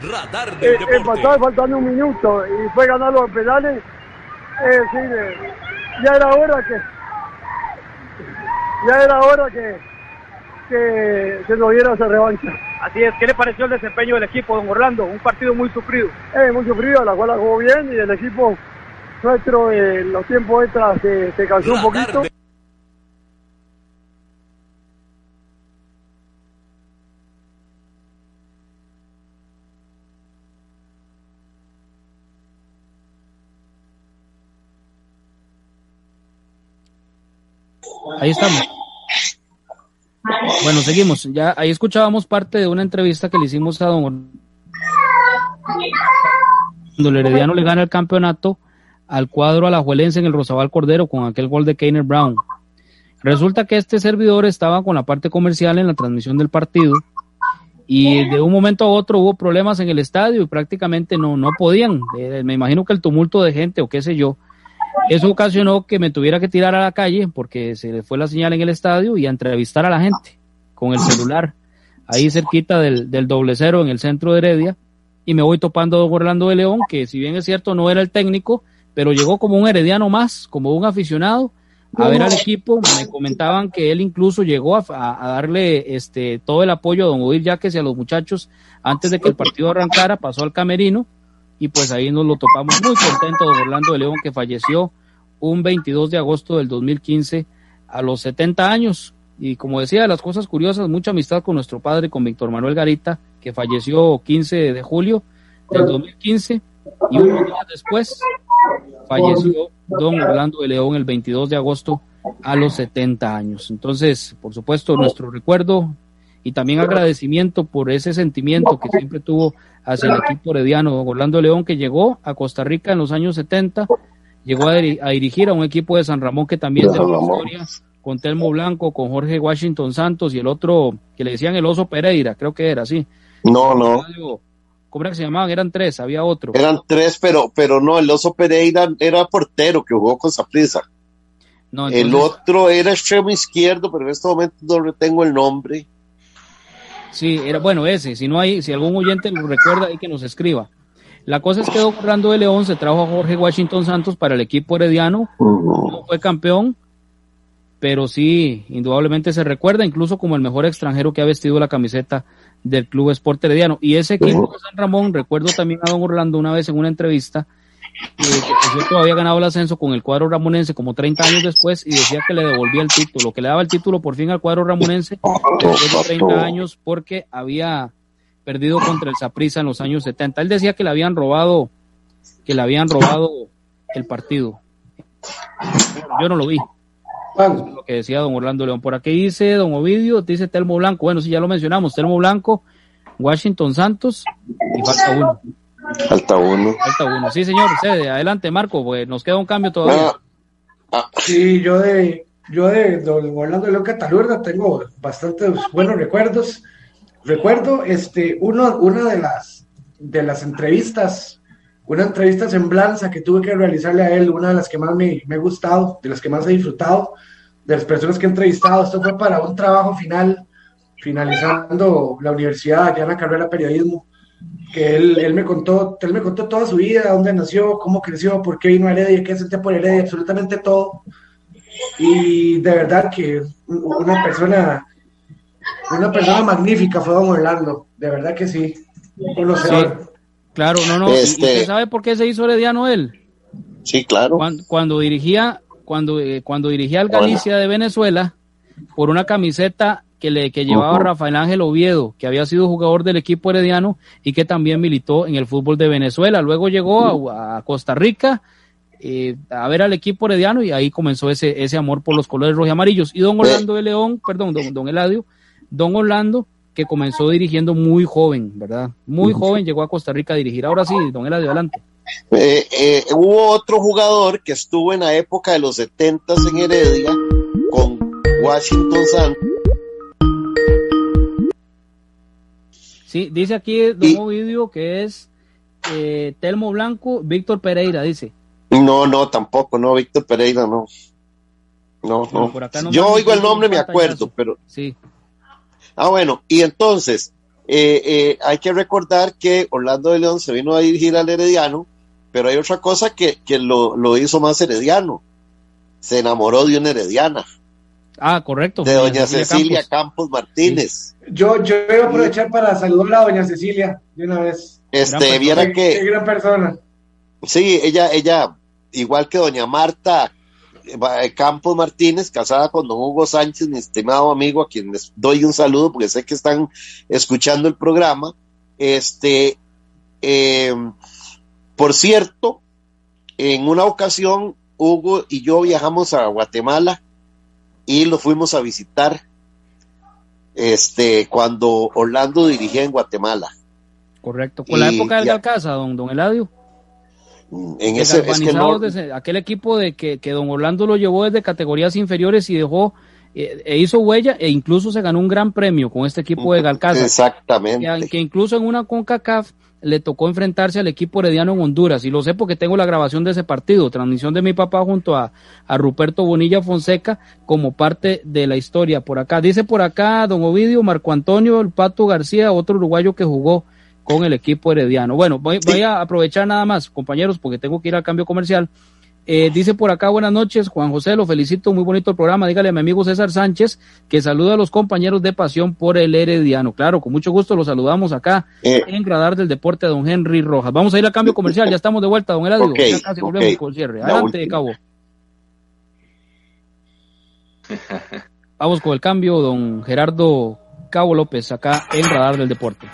Radar eh, del empataba faltando un minuto y fue ganar los penales. Es decir, eh, ya era hora que ya era hora que, que se nos diera esa revancha. Así es, ¿qué le pareció el desempeño del equipo, don Orlando? Un partido muy sufrido. Eh, mucho frío, la cual la jugó bien y el equipo nuestro en los tiempos extras se, se cansó un poquito. Ahí estamos. Bueno, seguimos. Ya ahí escuchábamos parte de una entrevista que le hicimos a don cuando el Herediano le gana el campeonato al cuadro alajuelense en el Rosabal Cordero con aquel gol de Keiner Brown. Resulta que este servidor estaba con la parte comercial en la transmisión del partido y de un momento a otro hubo problemas en el estadio y prácticamente no, no podían. Eh, me imagino que el tumulto de gente o qué sé yo, eso ocasionó que me tuviera que tirar a la calle porque se le fue la señal en el estadio y entrevistar a la gente con el celular ahí cerquita del, del doble cero en el centro de Heredia y me voy topando a Orlando de León que si bien es cierto no era el técnico pero llegó como un herediano más como un aficionado a ver al equipo. Me comentaban que él incluso llegó a, darle este todo el apoyo a don Odir Yaques y a los muchachos antes de que el partido arrancara pasó al camerino y pues ahí nos lo topamos muy contento don Orlando de León que falleció un 22 de agosto del 2015 a los 70 años. Y como decía las cosas curiosas mucha amistad con nuestro padre con Víctor Manuel Garita que falleció 15 de julio del 2015 y unos días después falleció don Orlando de León el 22 de agosto a los 70 años entonces por supuesto nuestro recuerdo y también agradecimiento por ese sentimiento que siempre tuvo hacia el equipo herediano. Don Orlando León que llegó a Costa Rica en los años 70, llegó a, diri- a dirigir a un equipo de San Ramón que también De tiene historia con Telmo Blanco, con Jorge Washington Santos y el otro que le decían el oso Pereira, creo que era así. No, no. ¿Cómo era que se llamaban? Eran tres, había otro. Eran tres, pero, pero no, el oso Pereira era portero que jugó con Saprissa. No, El otro era extremo izquierdo, pero en este momento no retengo el nombre. Sí, era bueno ese. Si no hay, si algún oyente lo recuerda, hay que nos escriba. La cosa es que Don Orlando de León se trajo a Jorge Washington Santos para el equipo herediano. No fue campeón, pero sí, indudablemente se recuerda, incluso como el mejor extranjero que ha vestido la camiseta del Club Sport Herediano. Y ese equipo de San Ramón, recuerdo también a Don Orlando una vez en una entrevista, eh, que por cierto había ganado el ascenso con el cuadro ramonense como 30 años después y decía que le devolvía el título, que le daba el título por fin al cuadro ramonense después de 30 años porque había perdido contra el Saprissa en los años 70. Él decía que le habían robado, que le habían robado el partido. Yo no lo vi. Lo que decía don Orlando León. Por aquí dice don Ovidio, dice Telmo Blanco. Bueno, sí, ya lo mencionamos. Telmo Blanco, Washington Santos y falta uno. Falta uno. Falta uno. Sí, señor. Cede. Adelante, Marco. Pues nos queda un cambio todavía. Sí, yo de, yo de Don Orlando León Catalurda tengo bastantes buenos recuerdos. Recuerdo este, uno, una de las, de las entrevistas, una entrevista semblanza que tuve que realizarle a él, una de las que más me, me ha gustado, de las que más he disfrutado, de las personas que he entrevistado. Esto fue para un trabajo final, finalizando la universidad, ya en la carrera de periodismo que él, él me contó, él me contó toda su vida, dónde nació, cómo creció, por qué vino a Heredia, qué sentía por Heredia, absolutamente todo. Y de verdad que una persona, una persona magnífica fue Don Orlando, de verdad que sí, un conocedor. Claro, no, no. ¿Y- ¿Y Este- usted sabe por qué se hizo herediano él? Sí, claro. Cuando, cuando dirigía, cuando, eh, cuando dirigía al Galicia de Venezuela, por una camiseta que le que llevaba. Rafael Ángel Oviedo, que había sido jugador del equipo herediano y que también militó en el fútbol de Venezuela. Luego llegó a, a Costa Rica eh, a ver al equipo herediano y ahí comenzó ese, ese amor por los colores rojo y amarillos. Y don Orlando de León, perdón, don, don Eladio, don Orlando, que comenzó dirigiendo muy joven, ¿verdad? Muy joven, llegó a Costa Rica a dirigir. Ahora sí, don Eladio, adelante. Eh, eh, hubo otro jugador que estuvo en la época de los 70 en Heredia con Washington Santos. Sí, dice aquí Don Ovidio que es eh, Telmo Blanco, Víctor Pereira, dice. No, no, tampoco, no, Víctor Pereira, no. No, no. Yo oigo el nombre, me acuerdo, pero. Sí. Ah, bueno, y entonces, eh, eh, hay que recordar que Orlando de León se vino a dirigir al Herediano, pero hay otra cosa que, que lo, lo hizo más Herediano. Se enamoró de una Herediana. Ah, correcto. De doña Cecilia, Campos. Martínez. Yo, yo voy a aprovechar para saludar a doña Cecilia de una vez. Este, viera que. Qué gran persona. Sí, ella, ella, igual que doña Marta eh, Campos Martínez, casada con don Hugo Sánchez, mi estimado amigo, a quien les doy un saludo porque sé que están escuchando el programa. Este, em, por cierto, en una ocasión, Hugo y yo viajamos a Guatemala y lo fuimos a visitar este, cuando Orlando dirigía en Guatemala. Correcto. Con la época del Alcázar, don, don Eladio. En ese, aquel equipo de que, que, don Orlando lo llevó desde categorías inferiores y dejó eh, e hizo huella e incluso se ganó un gran premio con este equipo de Galcaza. Exactamente. Que, que, incluso en una CONCACAF le tocó enfrentarse al equipo herediano en Honduras y lo sé porque tengo la grabación de ese partido, transmisión de mi papá junto a, a Ruperto Bonilla Fonseca como parte de la historia por acá. Dice por acá don Ovidio, Marco Antonio, el Pato García, otro uruguayo que jugó con el equipo herediano. Bueno, voy, voy a aprovechar nada más, compañeros, porque tengo que ir al cambio comercial. Eh, dice por acá, buenas noches, Juan José, lo felicito, muy bonito el programa. Dígale a mi amigo César Sánchez que saluda a los compañeros de pasión por el Herediano. Claro, con mucho gusto los saludamos acá eh. en Gradar del Deporte de don Henry Rojas. Vamos a ir al cambio comercial, ya estamos de vuelta, don Eladio. ya casi volvemos con el cierre. Adelante, Cabo. Vamos con el cambio, don Gerardo Cabo López, acá en Radar del Deporte.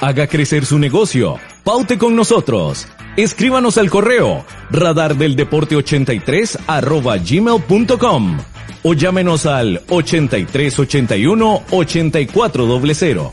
Haga crecer su negocio. Paute con nosotros. Escríbanos al correo radardeldeporte83 arroba gmail.com o llámenos al 8381 8400.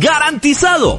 ¡Garantizado!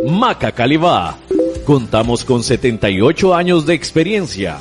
Maca Calibá. Contamos con 78 años de experiencia.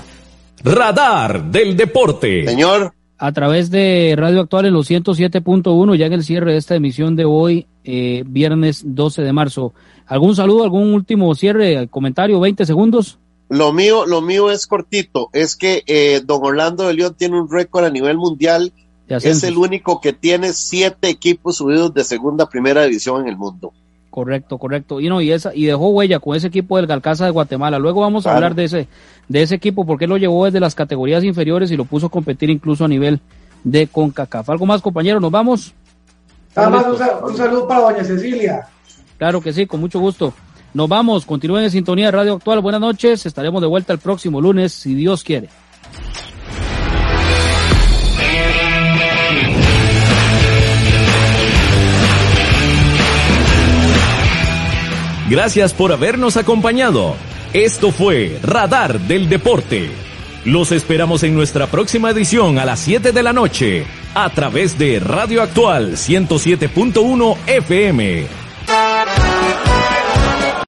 Radar del Deporte. Señor. A través de Radio Actual en los 107.1, ya en el cierre de esta emisión de hoy, eh, viernes 12 de marzo. ¿Algún saludo, algún último cierre, comentario, 20 segundos? Lo mío, lo mío es cortito, es que eh, don Orlando de León tiene un récord a nivel mundial, es el único que tiene siete equipos subidos de segunda a primera división en el mundo. Correcto, correcto. Y no, y esa, y dejó huella con ese equipo del Galcaza de Guatemala. Luego vamos a hablar de ese, de ese equipo, porque lo llevó desde las categorías inferiores y lo puso a competir incluso a nivel de CONCACAF. ¿Algo más, compañero? ¿Nos vamos? Nada más un, saludo para doña Cecilia. Claro que sí, con mucho gusto. Nos vamos, continúen en sintonía de Radio Actual. Buenas noches, estaremos de vuelta el próximo lunes, si Dios quiere. Gracias por habernos acompañado. Esto fue Radar del Deporte. Los esperamos en nuestra próxima edición a las 7 de la noche a través de Radio Actual 107.1 FM